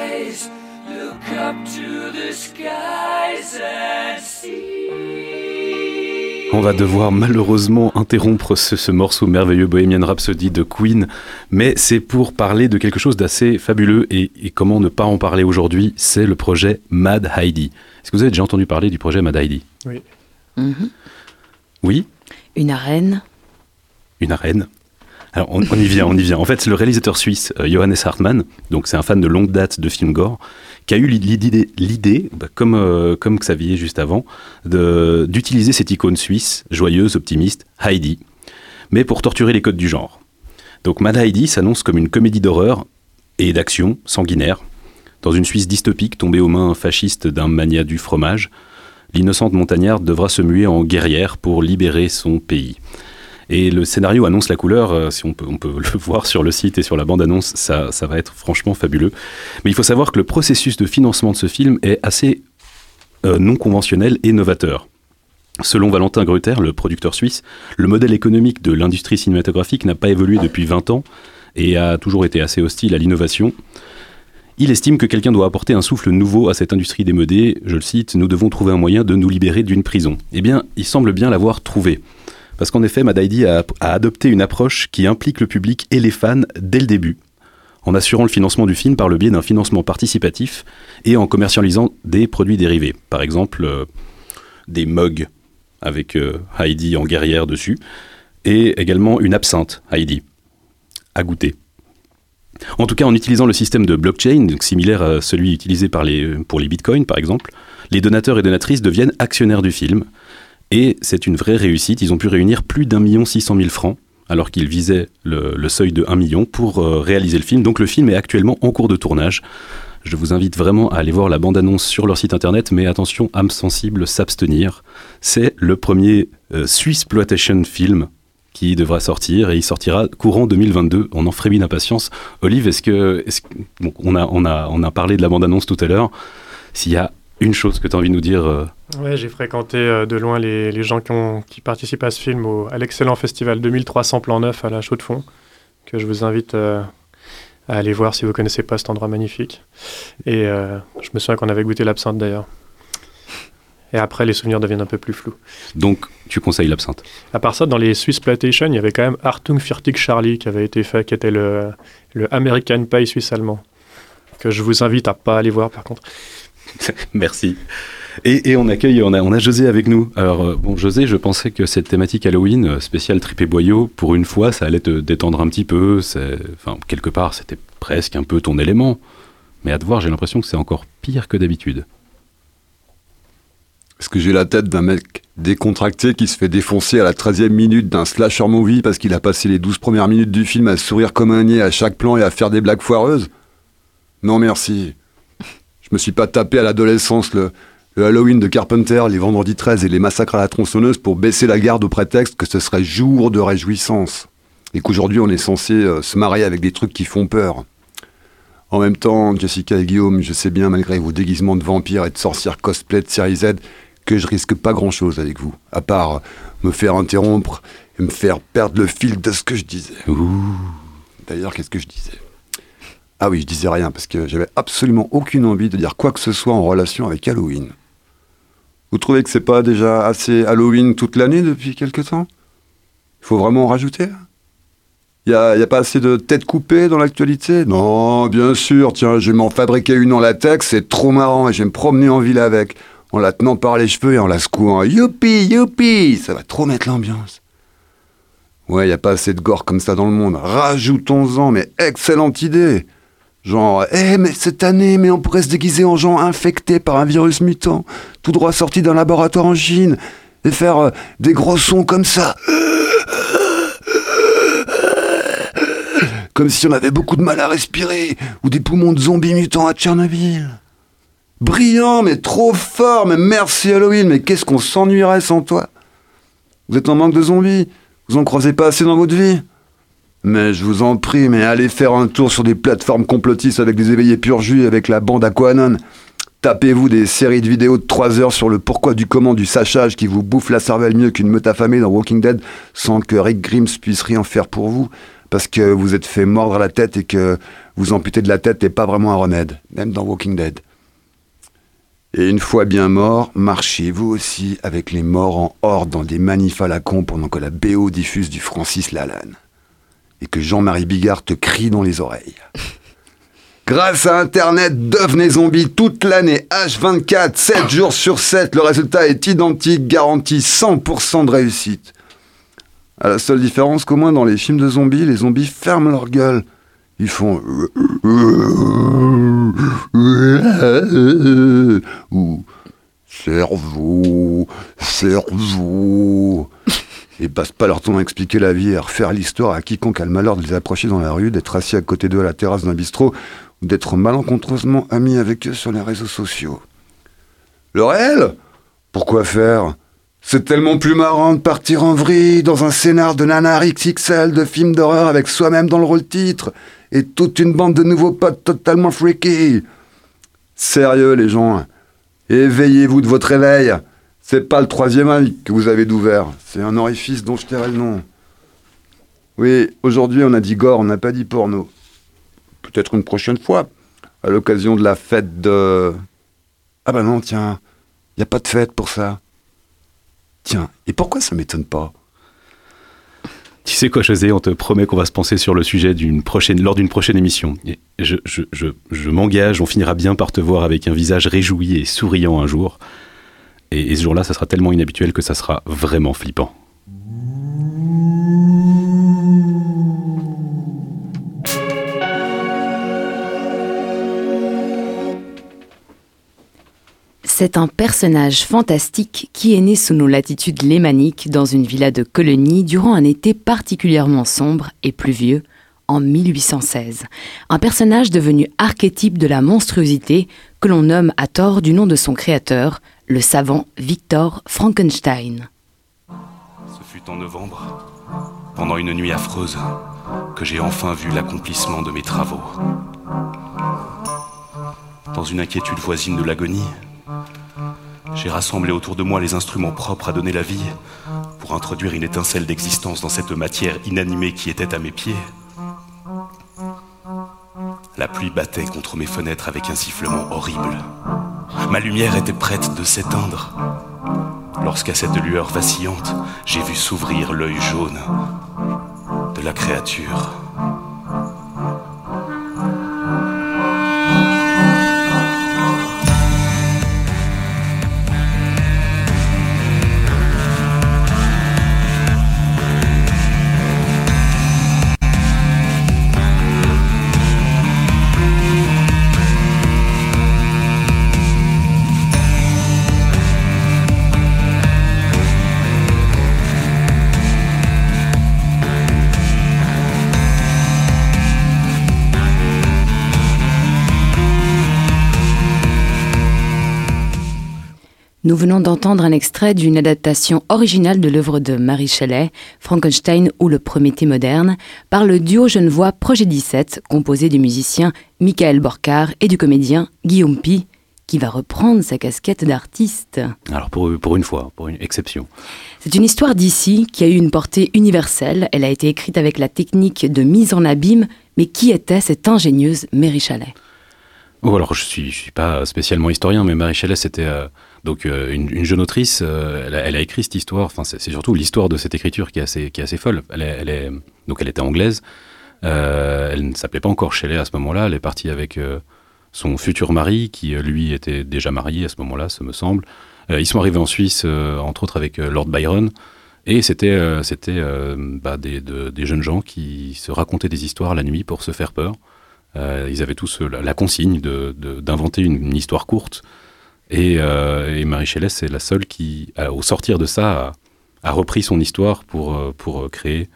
On va devoir malheureusement interrompre ce, ce morceau merveilleux Bohemian Rhapsody de Queen, mais c'est pour parler de quelque chose d'assez fabuleux et, et comment ne pas en parler aujourd'hui, c'est le projet Mad Heidi. Est-ce que vous avez déjà entendu parler du projet Mad Heidi Oui. Mhm. Oui? Une arène. Une arène alors on, on y vient, on y vient. En fait, c'est le réalisateur suisse euh, Johannes Hartmann, donc c'est un fan de longue date de films gore, qui a eu l'idée, bah, comme, euh, comme Xavier juste avant, d'utiliser cette icône suisse, joyeuse, optimiste, Heidi, mais pour torturer les codes du genre. Donc Mad Heidi s'annonce comme une comédie d'horreur et d'action sanguinaire. Dans une Suisse dystopique tombée aux mains fascistes d'un mania du fromage, l'innocente montagnarde devra se muer en guerrière pour libérer son pays. Et le scénario annonce la couleur, euh, si on peut, on peut le voir sur le site et sur la bande-annonce, ça, ça va être franchement fabuleux. Mais il faut savoir que le processus de financement de ce film est assez euh, non conventionnel et novateur. Selon Valentin Gruter, le producteur suisse, le modèle économique de l'industrie cinématographique n'a pas évolué depuis 20 ans et a toujours été assez hostile à l'innovation. Il estime que quelqu'un doit apporter un souffle nouveau à cette industrie démodée. Je le cite, nous devons trouver un moyen de nous libérer d'une prison. Eh bien, il semble bien l'avoir trouvé. Parce qu'en effet, Mad Heidi a, a adopté une approche qui implique le public et les fans dès le début, en assurant le financement du film par le biais d'un financement participatif et en commercialisant des produits dérivés. Par exemple, euh, des mugs avec euh, Heidi en guerrière dessus, et également une absinthe Heidi à goûter. En tout cas, en utilisant le système de blockchain, similaire à celui utilisé pour les bitcoins par exemple, les donateurs et donatrices deviennent actionnaires du film. Et c'est une vraie réussite. Ils ont pu réunir plus d'un million six cent mille francs, alors qu'ils visaient le, seuil de 1 million pour euh, réaliser le film. Donc le film est actuellement en cours de tournage. Je vous invite vraiment à aller voir la bande-annonce sur leur site internet, mais attention, âme sensible, s'abstenir. C'est le premier euh, Swissploitation film qui devra sortir et il sortira courant 2022. On en frémit d'impatience. Olive, est-ce que, on a, on a, on a parlé de la bande-annonce tout à l'heure. S'il y a une chose que tu as envie de nous dire, euh, Ouais, j'ai fréquenté euh, de loin les, les gens qui, ont, qui participent à ce film au- à l'excellent festival 2300 plans neufs à la Chaux de Fonds, que je vous invite euh, à aller voir si vous connaissez pas cet endroit magnifique. Et euh, je me souviens qu'on avait goûté l'absinthe d'ailleurs. Et après, les souvenirs deviennent un peu plus flous. donc tu conseilles l'absinthe? À part ça, dans les Swiss Plantation, il y avait quand même Artung Fürtig Charlie qui avait été fait, qui était le, le American Pie suisse-allemand, que je vous invite à pas aller voir par contre. Merci. Et, on accueille, on a, José avec nous. Alors, euh, bon, José, je pensais que cette thématique Halloween, euh, spéciale tripé boyau, pour une fois, ça allait te détendre un petit peu. Enfin, quelque part, c'était presque un peu ton élément. Mais à te voir, j'ai l'impression que c'est encore pire que d'habitude. Est-ce que j'ai la tête d'un mec décontracté qui se fait défoncer à la 13e minute d'un slasher movie parce qu'il a passé les 12 premières minutes du film à sourire comme un niais à chaque plan et à faire des blagues foireuses? Non merci. Je me suis pas tapé à l'adolescence le, Halloween de Carpenter, les vendredis 13 et les massacres à la tronçonneuse pour baisser la garde au prétexte que ce serait jour de réjouissance. Et qu'aujourd'hui on est censé euh, se marier avec des trucs qui font peur. En même temps, Jessica et Guillaume, je sais bien, malgré vos déguisements de vampires et de sorcières cosplay de série Z, que je risque pas grand chose avec vous, à part me faire interrompre et me faire perdre le fil de ce que je disais. D'ailleurs, qu'est-ce que je disais? Ah oui, je disais rien, parce que j'avais absolument aucune envie de dire quoi que ce soit en relation avec Halloween. Vous trouvez que c'est pas déjà assez Halloween toute l'année depuis quelque temps? Il faut vraiment en rajouter il n'y a, a pas assez de têtes coupées dans l'actualité? Non, bien sûr, tiens, je vais m'en fabriquer une en latex, c'est trop marrant, et je vais me promener en ville avec, en la tenant par les cheveux et en la secouant. Youpi, youpi Ça va trop mettre l'ambiance. Ouais, il n'y a pas assez de gore comme ça dans le monde. Rajoutons-en, mais excellente idée Genre, eh, mais cette année, mais on pourrait se déguiser en gens infectés par un virus mutant, tout droit sorti d'un laboratoire en Chine, et faire euh, des gros sons comme ça. Comme si on avait beaucoup de mal à respirer, ou des poumons de zombies mutants à Tchernobyl. Brillant, mais trop fort, mais merci Halloween, mais qu'est-ce qu'on s'ennuierait sans toi? Vous êtes en manque de zombies Vous en croisez pas assez dans votre vie Mais je vous en prie, mais allez faire un tour sur des plateformes complotistes avec des éveillés pur jus avec la bande Aquanon. Tapez-vous des séries de vidéos de 3 heures sur le pourquoi du comment du sachage qui vous bouffe la cervelle mieux qu'une meute affamée dans Walking Dead sans que Rick Grimes puisse rien faire pour vous parce que vous êtes fait mordre la tête et que vous amputer de la tête n'est pas vraiment un remède, même dans Walking Dead. Et une fois bien mort, marchez vous aussi avec les morts en horde dans des manifs à la con pendant que la BO diffuse du Francis Lalanne. Et que Jean-Marie Bigard te crie dans les oreilles. Grâce à Internet, devenez zombie toute l'année, H24, 7 jours sur 7. Le résultat est identique, garanti 100% de réussite. À la seule différence qu'au moins dans les films de zombies, les zombies ferment leur gueule. Ils font ou cerveau, cerveau. Et passent pas leur temps à expliquer la vie et à refaire l'histoire à quiconque a le malheur de les approcher dans la rue, d'être assis à côté d'eux à la terrasse d'un bistrot ou d'être malencontreusement amis avec eux sur les réseaux sociaux. Le réel Pourquoi faire? C'est tellement plus marrant de partir en vrille dans un scénar de nanar XXL de film d'horreur avec soi-même dans le rôle titre et toute une bande de nouveaux potes totalement freaky. Sérieux les gens, éveillez-vous de votre réveil. C'est pas le troisième œil que vous avez d'ouvert, c'est un orifice dont je tairai le nom. Oui, aujourd'hui on a dit gore, on n'a pas dit porno. Peut-être une prochaine fois, à l'occasion de la fête de... Ah bah non, tiens, il n'y a pas de fête pour ça. Tiens, et pourquoi ça m'étonne pas? Tu sais quoi, José, on te promet qu'on va se penser sur le sujet d'une prochaine, lors d'une prochaine émission. Je, je, je m'engage, on finira bien par te voir avec un visage réjoui et souriant un jour. Et, ce jour-là, ça sera tellement inhabituel que ça sera vraiment flippant. C'est un personnage fantastique qui est né sous nos latitudes lémaniques dans une villa de colonie durant un été particulièrement sombre et pluvieux en 1816. Un personnage devenu archétype de la monstruosité que l'on nomme à tort du nom de son créateur, le savant Victor Frankenstein. Ce fut en novembre, pendant une nuit affreuse, que j'ai enfin vu l'accomplissement de mes travaux. Dans une inquiétude voisine de l'agonie, j'ai rassemblé autour de moi les instruments propres à donner la vie pour introduire une étincelle d'existence dans cette matière inanimée qui était à mes pieds. La pluie battait contre mes fenêtres avec un sifflement horrible. Ma lumière était prête de s'éteindre. Lorsqu'à cette lueur vacillante, j'ai vu s'ouvrir l'œil jaune de la créature. Nous venons d'entendre un extrait d'une adaptation originale de l'œuvre de Marie Shelley, Frankenstein ou le Prométhée moderne, par le duo genevois Projet 17, composé du musicien Michael Borcar et du comédien Guillaume Pi, qui va reprendre sa casquette d'artiste. Alors pour, pour une fois, pour une exception. C'est une histoire d'ici qui a eu une portée universelle. Elle a été écrite avec la technique de mise en abîme, mais qui était cette ingénieuse Mary Shelley? Oh, alors je suis, je suis pas spécialement historien, mais Marie Shelley, c'était euh, donc euh, une, une jeune autrice. euh, elle, a, écrit cette histoire. Enfin, c'est surtout l'histoire de cette écriture qui est assez, folle. Elle donc elle était anglaise. Euh, elle ne s'appelait pas encore Shelley à ce moment-là. Elle est partie avec son futur mari, qui lui était déjà marié à ce moment-là, ce me semble. Ils sont arrivés en Suisse, entre autres avec Lord Byron. Et c'était bah, des, de- des jeunes gens qui se racontaient des histoires la nuit pour se faire peur. Ils avaient tous la, consigne d'inventer une histoire courte. Et, euh, et Marie Shelley, c'est la seule qui, a- au sortir de ça, a, repris son histoire pour, euh, pour créer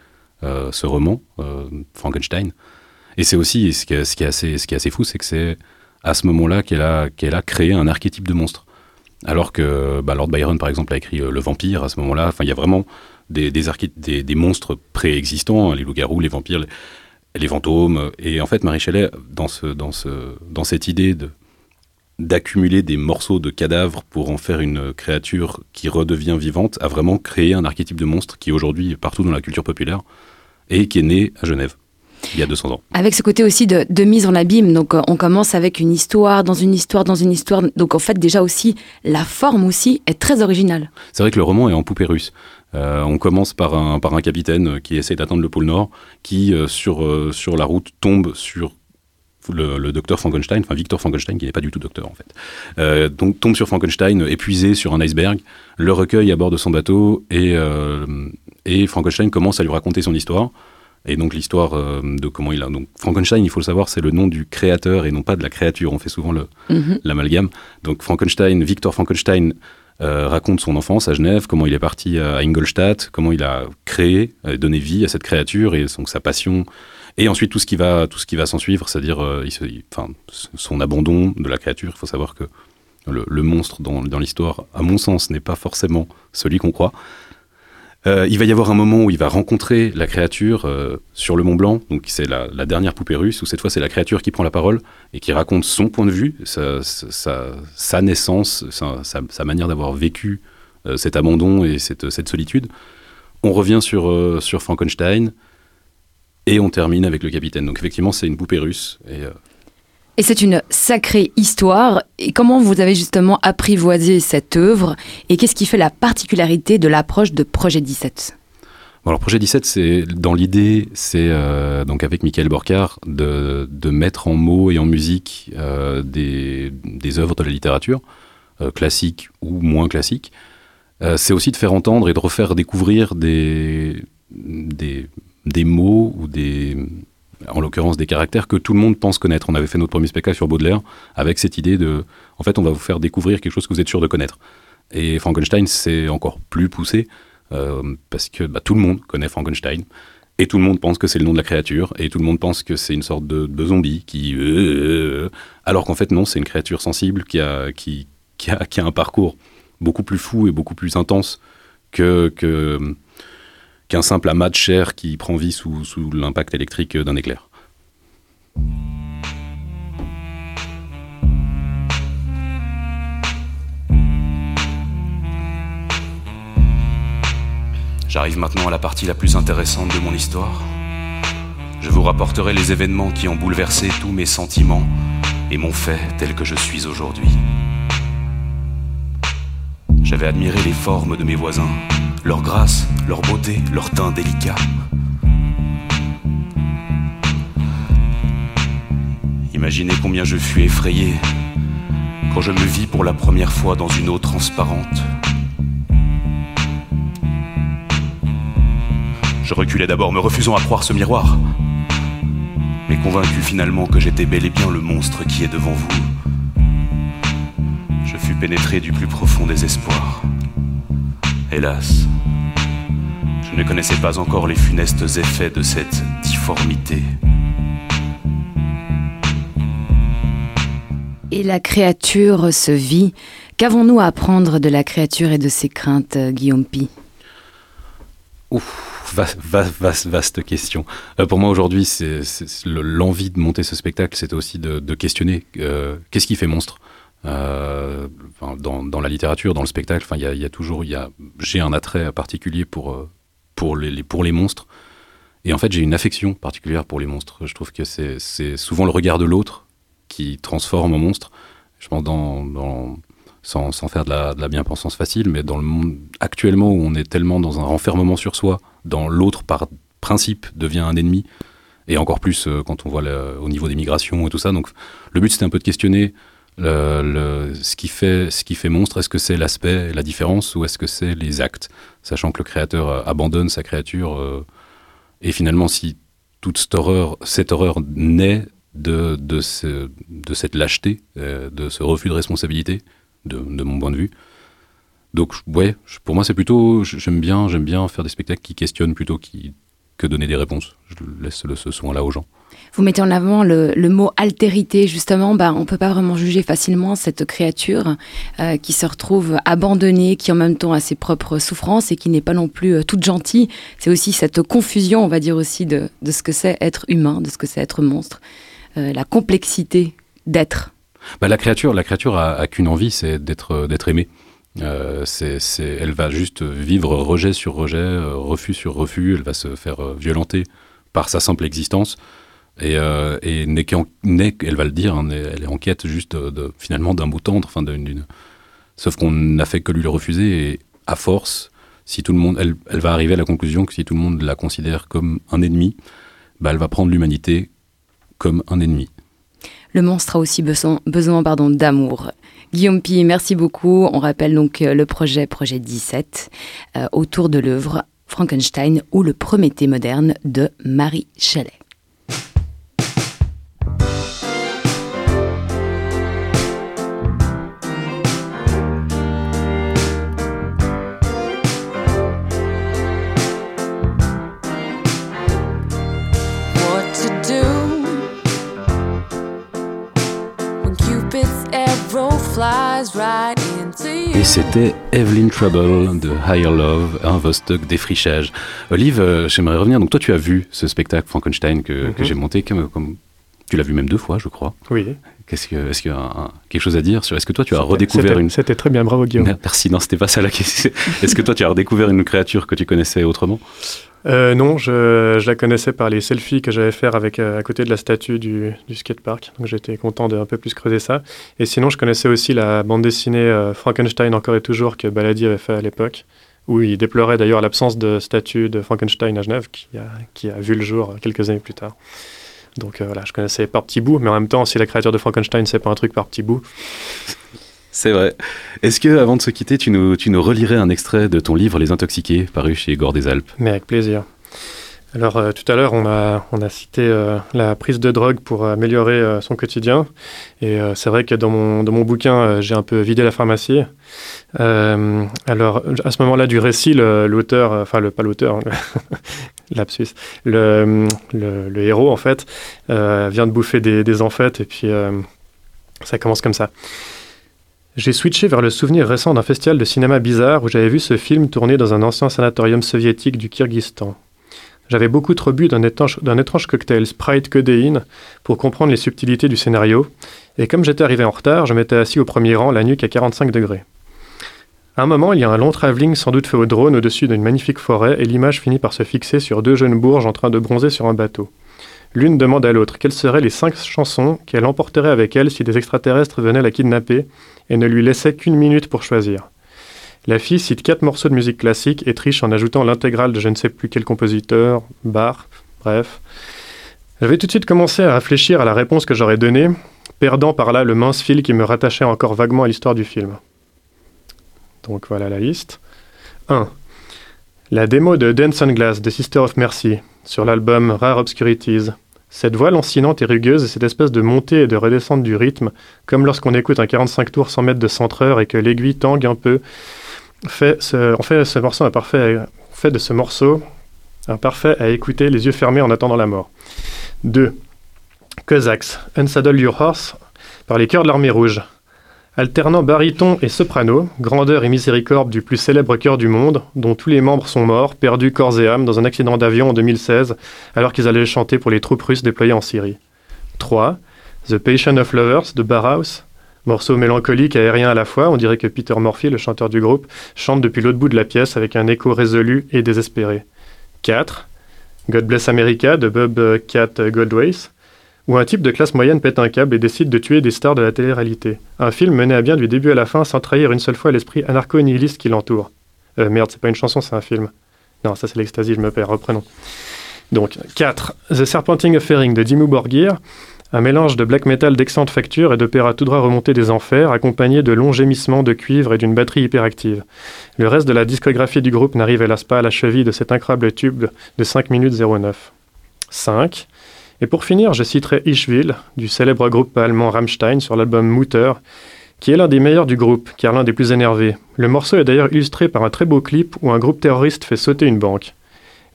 euh, ce roman, euh, Frankenstein. Et c'est aussi, ce qui est, assez, ce qui est assez fou, c'est que c'est à ce moment-là qu'elle a, qu'elle a créé un archétype de monstre. Alors que bah, Lord Byron, par exemple, a écrit euh, Le Vampire à ce moment-là. Enfin, il y a vraiment des, des monstres préexistants, hein, les loups-garous, les vampires, les, les fantômes. Et en fait, Marie Shelley, dans, ce, dans, ce, dans cette idée de, d'accumuler des morceaux de cadavres pour en faire une créature qui redevient vivante, à vraiment créer un archétype de monstre qui aujourd'hui est partout dans la culture populaire et qui est né à Genève il y a 200 ans. Avec ce côté aussi de, de mise en abîme, donc euh, on commence avec une histoire dans une histoire dans une histoire, donc en fait déjà aussi la forme aussi est très originale. C'est vrai que le roman est en poupée russe. Euh, on commence par un, par un capitaine qui essaie d'atteindre le pôle Nord, qui euh, sur, sur la route tombe sur le, le docteur Frankenstein, enfin Victor Frankenstein, qui n'est pas du tout docteur en fait. Euh, donc tombe sur Frankenstein épuisé sur un iceberg, le recueille à bord de son bateau et, euh, et Frankenstein commence à lui raconter son histoire. Et donc l'histoire euh, de comment il a. Donc Frankenstein, il faut le savoir, c'est le nom du créateur et non pas de la créature. On fait souvent le- Mhm. l'amalgame. Donc Frankenstein, Victor Frankenstein raconte son enfance à Genève, comment il est parti à Ingolstadt, comment il a créé, donné vie à cette créature et donc sa passion. Et ensuite tout ce qui va, tout ce qui va s'en suivre, c'est-à-dire euh, son abandon de la créature. Il faut savoir que le, monstre dans, l'histoire, à mon sens, n'est pas forcément celui qu'on croit. Euh, il va y avoir un moment où il va rencontrer la créature euh, sur le Mont Blanc, donc c'est la, la dernière poupée russe, où cette fois c'est la créature qui prend la parole et qui raconte son point de vue, sa, sa- sa naissance, sa, manière d'avoir vécu cet abandon et cette, solitude. On revient sur Frankenstein et on termine avec le capitaine. Donc effectivement c'est une poupée russe. Et, euh, Et c'est une sacrée histoire. Et comment vous avez justement apprivoisé cette œuvre Et qu'est-ce qui fait la particularité de l'approche de Projet 17 Bon, alors projet 17, c'est dans l'idée, c'est euh, donc avec Michael Borcar de, de mettre en mots et en musique euh, des, des œuvres de la littérature euh, classiques ou moins classiques. C'est aussi de faire entendre et de refaire découvrir des, des, des mots ou des, en l'occurrence des caractères que tout le monde pense connaître. On avait fait notre premier spectacle sur Baudelaire avec cette idée de, en fait, on va vous faire découvrir quelque chose que vous êtes sûr de connaître. Et Frankenstein, c'est encore plus poussé euh, parce que bah, tout le monde connaît Frankenstein. Et tout le monde pense que c'est le nom de la créature, et tout le monde pense que c'est une sorte de, zombie qui... euh, alors qu'en fait non, c'est une créature sensible qui a, qui, a, qui a un parcours beaucoup plus fou et beaucoup plus intense que, que, qu'un simple amas de chair qui prend vie sous, sous l'impact électrique d'un éclair. J'arrive maintenant à la partie la plus intéressante de mon histoire. Je vous rapporterai les événements qui ont bouleversé tous mes sentiments et m'ont fait tel que je suis aujourd'hui. J'avais admiré les formes de mes voisins, leur grâce, leur beauté, leur teint délicat. Imaginez combien je fus effrayé quand je me vis pour la première fois dans une eau transparente. Je reculais d'abord, me refusant à croire ce miroir, mais convaincu finalement que j'étais bel et bien le monstre qui est devant vous. Pénétré du plus profond désespoir. Hélas, je ne connaissais pas encore les funestes effets de cette difformité. Et la créature se vit. Qu'avons-nous à apprendre de la créature et de ses craintes, Guillaume Pi? Ouf, vaste, vaste, vaste question. Euh, pour moi aujourd'hui, c'est c'est le- l'envie de monter ce spectacle, c'était aussi de, de questionner euh, qu'est-ce qui fait monstre? Euh, dans, la littérature, dans le spectacle, il y a, toujours, j'ai un attrait particulier pour euh, pour les, monstres. Et en fait, j'ai une affection particulière pour les monstres. Je trouve que c'est souvent le regard de l'autre qui transforme en monstre. Je pense sans, faire de la, bien-pensance facile, mais dans le monde actuellement où on est tellement dans un renfermement sur soi, dans l'autre par principe devient un ennemi, et encore plus euh, quand on voit au niveau des migrations et tout ça. Donc le but c'était un peu de questionner ce, qui fait, monstre. Est-ce que c'est l'aspect, la différence, ou est-ce que c'est les actes? Sachant que le créateur euh, abandonne sa créature, euh, et finalement si toute cette horreur, naît de, de, ce- de cette lâcheté, euh, de ce refus de responsabilité, de, mon point de vue. Donc, ouais, pour moi, c'est plutôt. J'aime bien, faire des spectacles qui questionnent plutôt que donner des réponses. Je laisse ce soin-là aux gens. Vous mettez en avant le, mot altérité, justement, bah, on peut pas vraiment juger facilement cette créature euh, qui se retrouve abandonnée, qui en même temps a ses propres souffrances et qui n'est pas non plus euh, toute gentille. C'est aussi cette confusion, on va dire aussi, de, ce que c'est être humain, de ce que c'est être monstre, euh, la complexité d'être. Bah, la créature, la créature a, qu'une envie, c'est d'être aimée. Elle va juste vivre rejet sur rejet, refus sur refus. Elle va se faire violenter par sa simple existence. Et, euh, et elle va le dire, hein, elle est en quête juste finalement d'un mot tendre, sauf qu'on n'a fait que lui le refuser. Et à force, si tout le monde, elle, va arriver à la conclusion que si tout le monde la considère comme un ennemi, bah, elle va prendre l'humanité comme un ennemi. Le monstre a aussi besoin, besoin pardon, d'amour. Guillaume Pi, merci beaucoup. On rappelle donc euh, le projet, projet 17, euh, autour de l'œuvre Frankenstein ou le Prométhée moderne de Marie Chalet. Et c'était Evelyn Trouble de Higher Love, un Vostok défrichage. Olive, euh, j'aimerais revenir. Donc toi, tu as vu ce spectacle Frankenstein que, que Mhm. j'ai monté. Comme, comme- tu l'as vu même deux fois, je crois. Oui. Qu'est-ce que, est-ce qu'il y a un- quelque chose à dire sur Est-ce que toi, tu as redécouvert une C'était très bien, bravo Guillaume. Mer- Merci. Non, c'était pas ça la question. Est-ce que toi, tu as redécouvert une créature que tu connaissais autrement? Euh, non, je, la connaissais par les selfies que j'avais faire avec euh, à côté de la statue du, du skatepark. Donc j'étais content de un peu plus creuser ça. Et sinon, je connaissais aussi la bande dessinée euh, Frankenstein encore et toujours que Baladi avait fait à l'époque, où il déplorait d'ailleurs l'absence de statue de Frankenstein à Genève, qui a, qui a vu le jour quelques années plus tard. Donc voilà, je connaissais par petits bouts, mais en même temps, si la créature de Frankenstein, c'est pas un truc par petits bouts, C'est vrai. Est-ce que, avant de se quitter, tu nous, tu nous relirais un extrait de ton livre Les Intoxiqués, paru chez Gore des Alpes? Mais avec plaisir. Alors euh, tout à l'heure, on a, on a cité euh, la prise de drogue pour améliorer euh, son quotidien. Et c'est vrai que dans mon, dans mon bouquin, j'ai un peu vidé la pharmacie. Alors à ce moment-là du récit, l'auteur, enfin pas l'auteur, hein, lapsus, le, le, héros en fait, vient de bouffer des, des et puis ça commence comme ça. J'ai switché vers le souvenir récent d'un festival de cinéma bizarre où j'avais vu ce film tourné dans un ancien sanatorium soviétique du Kyrgyzstan. J'avais beaucoup trop bu d'un étrange, cocktail Sprite codéine pour comprendre les subtilités du scénario, et comme j'étais arrivé en retard, je m'étais assis au premier rang, la nuque à 45 degrés. À un moment, il y a un long travelling sans doute fait au drone au-dessus d'une magnifique forêt, et l'image finit par se fixer sur deux jeunes bourges en train de bronzer sur un bateau. L'une demande à l'autre quelles seraient les cinq chansons qu'elle emporterait avec elle si des extraterrestres venaient la kidnapper et ne lui laissaient qu'une minute pour choisir. La fille cite quatre morceaux de musique classique et triche en ajoutant l'intégrale de je ne sais plus quel compositeur, Bach, bref. J'avais tout de suite commencé à réfléchir à la réponse que j'aurais donnée, perdant par là le mince fil qui me rattachait encore vaguement à l'histoire du film. Donc voilà la liste. 1. La démo de Dance on Glass de Sister of Mercy sur l'album Rare Obscurities. Cette voix lancinante et rugueuse et cette espèce de montée et de redescente du rythme, comme lorsqu'on écoute un 45 tours 100 mètres de centreur et que l'aiguille tangue un peu, fait ce, fait ce morceau un parfait, fait de ce morceau un parfait à écouter les yeux fermés en attendant la mort. 2. Cossacks, Unsaddle Your Horse par les chœurs de l'armée rouge. Alternant baryton et soprano, grandeur et miséricorde du plus célèbre chœur du monde, dont tous les membres sont morts, perdus corps et âme dans un accident d'avion en 2016, alors qu'ils allaient chanter pour les troupes russes déployées en Syrie. 3. The Passion of Lovers de Barhouse, morceau mélancolique et aérien à la fois, on dirait que Peter Murphy, le chanteur du groupe, chante depuis l'autre bout de la pièce avec un écho résolu et désespéré. 4. God Bless America de Bob Cat Goldways, où un type de classe moyenne pète un câble et décide de tuer des stars de la télé-réalité. Un film mené à bien du début à la fin sans trahir une seule fois l'esprit anarcho-nihiliste qui l'entoure. Euh, merde, c'est pas une chanson, c'est un film. Non, ça c'est l'ecstasy, je me perds, reprenons. Donc, 4. The Serpenting Offering de Dimmu Borgir, un mélange de black metal d'excellente facture et d'opéra tout droit remonté des enfers, accompagné de longs gémissements de cuivre et d'une batterie hyperactive. Le reste de la discographie du groupe n'arrive hélas pas à la cheville de cet incroyable tube de 5 minutes 09. 5. Et pour finir, je citerai Ishville, du célèbre groupe allemand Rammstein, sur l'album Mutter, qui est l'un des meilleurs du groupe, car l'un des plus énervés. Le morceau est d'ailleurs illustré par un très beau clip où un groupe terroriste fait sauter une banque.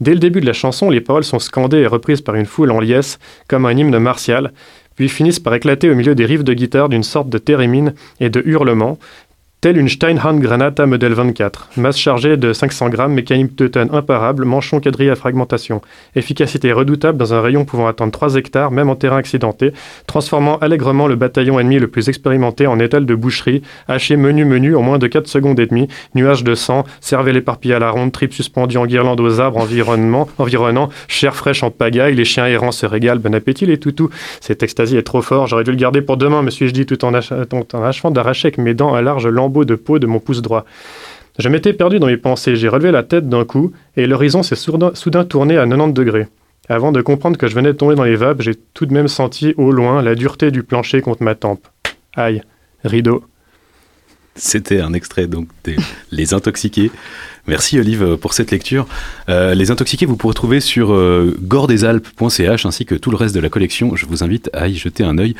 Dès le début de la chanson, les paroles sont scandées et reprises par une foule en liesse, comme un hymne martial, puis finissent par éclater au milieu des riffs de guitare d'une sorte de térémine et de hurlements, Telle une Steinhand Granata modèle 24. Masse chargée de 500 grammes, mécanique de tonne imparable, manchon quadrillé à fragmentation. Efficacité redoutable dans un rayon pouvant atteindre 3 hectares, même en terrain accidenté, transformant allègrement le bataillon ennemi le plus expérimenté en étal de boucherie, haché menu menu en moins de 4 secondes et demie, nuage de sang, cervelle éparpillée à la ronde, tripes suspendues en guirlande aux arbres environnement, environnant, chair fraîche en pagaille, les chiens errants se régalent, bon appétit les toutous. Cette extasie est trop fort, j'aurais dû le garder pour demain, me suis-je dit tout en, ach- achevant d'arracher avec mes dents un large lambeau de peau de mon pouce droit. Je m'étais perdu dans mes pensées, j'ai relevé la tête d'un coup, et l'horizon s'est soudain, tourné à 90 degrés. Avant de comprendre que je venais de tomber dans les vapes, j'ai tout de même senti au loin la dureté du plancher contre ma tempe. Aïe, rideau. C'était un extrait donc des Les Intoxiqués. Merci Olive pour cette lecture. Euh, les Intoxiqués, vous pourrez trouver sur euh, gordesalpes.ch ainsi que tout le reste de la collection. Je vous invite à y jeter un œil.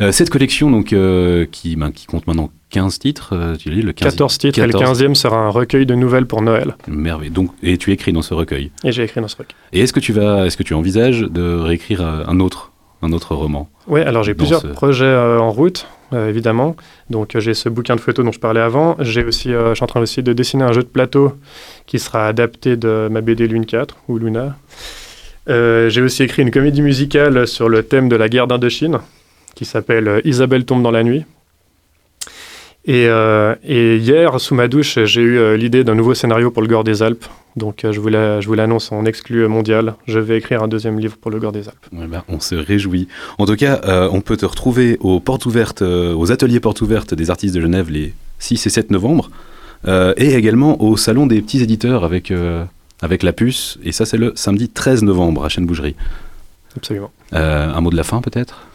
Euh, cette collection donc euh, qui, ben, qui compte maintenant 15 titres, tu dit, le 15 14 titres, et le 14. 15e sera un recueil de nouvelles pour Noël. Merveille. Donc, et tu écris dans ce recueil. Et j'ai écrit dans ce recueil. Et est-ce que tu vas, est-ce que tu envisages de réécrire un autre, un autre roman Oui, alors j'ai plusieurs ce- projets euh, en route, euh, évidemment. Donc euh, j'ai ce bouquin de photos dont je parlais avant. J'ai aussi, euh, je suis en train aussi de dessiner un jeu de plateau qui sera adapté de ma BD Lune 4 ou Luna. J'ai aussi écrit une comédie musicale sur le thème de la guerre d'Indochine qui s'appelle Isabelle tombe dans la nuit. Et, euh, et hier, sous ma douche, j'ai eu euh, l'idée d'un nouveau scénario pour le Gore des Alpes. Donc euh, je vous la- l'annonce en exclu mondial. Je vais écrire un deuxième livre pour le Gore des Alpes. Ben, on se réjouit. En tout cas, euh, on peut te retrouver aux portes ouvertes, aux ateliers portes ouvertes des artistes de Genève les 6 et 7 novembre, euh, et également au salon des petits éditeurs avec, euh, avec la puce. Et ça, c'est le samedi 13 novembre à Chêne Bougerie. Absolument. Euh, un mot de la fin, peut-être?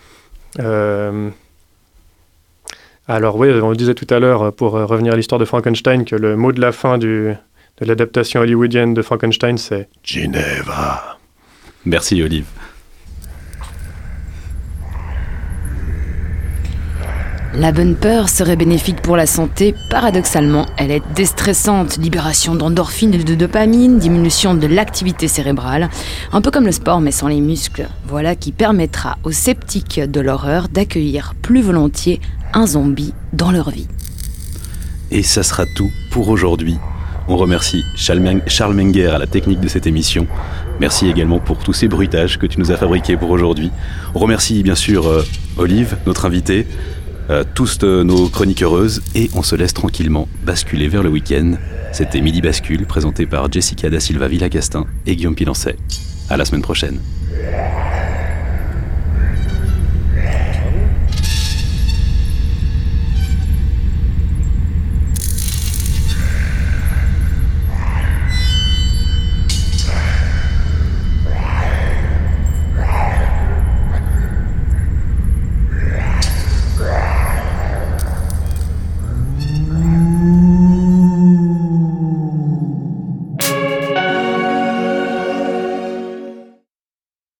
Alors oui, on le disait tout à l'heure, pour euh, revenir à l'histoire de Frankenstein, que le mot de la fin de l'adaptation hollywoodienne de Frankenstein, c'est Ginevra. Merci, Olive. La bonne peur serait bénéfique pour la santé. Paradoxalement, elle est déstressante. Libération d'endorphines et de dopamine, diminution de l'activité cérébrale. Un peu comme le sport mais sans les muscles. Voilà qui permettra aux sceptiques de l'horreur d'accueillir plus volontiers un zombie dans leur vie. Et ça sera tout pour aujourd'hui. On remercie Charles Men- Charles Menger à la technique de cette émission. Merci également pour tous ces bruitages que tu nous as fabriqués pour aujourd'hui. On remercie bien sûr euh, Olive, notre invitée, euh, tous nos chroniqueuses, et on se laisse tranquillement basculer vers le week-end. C'était Midi Bascule, présenté par Jessica Da Silva Villacastin et Guillaume Pilancet. À la semaine prochaine.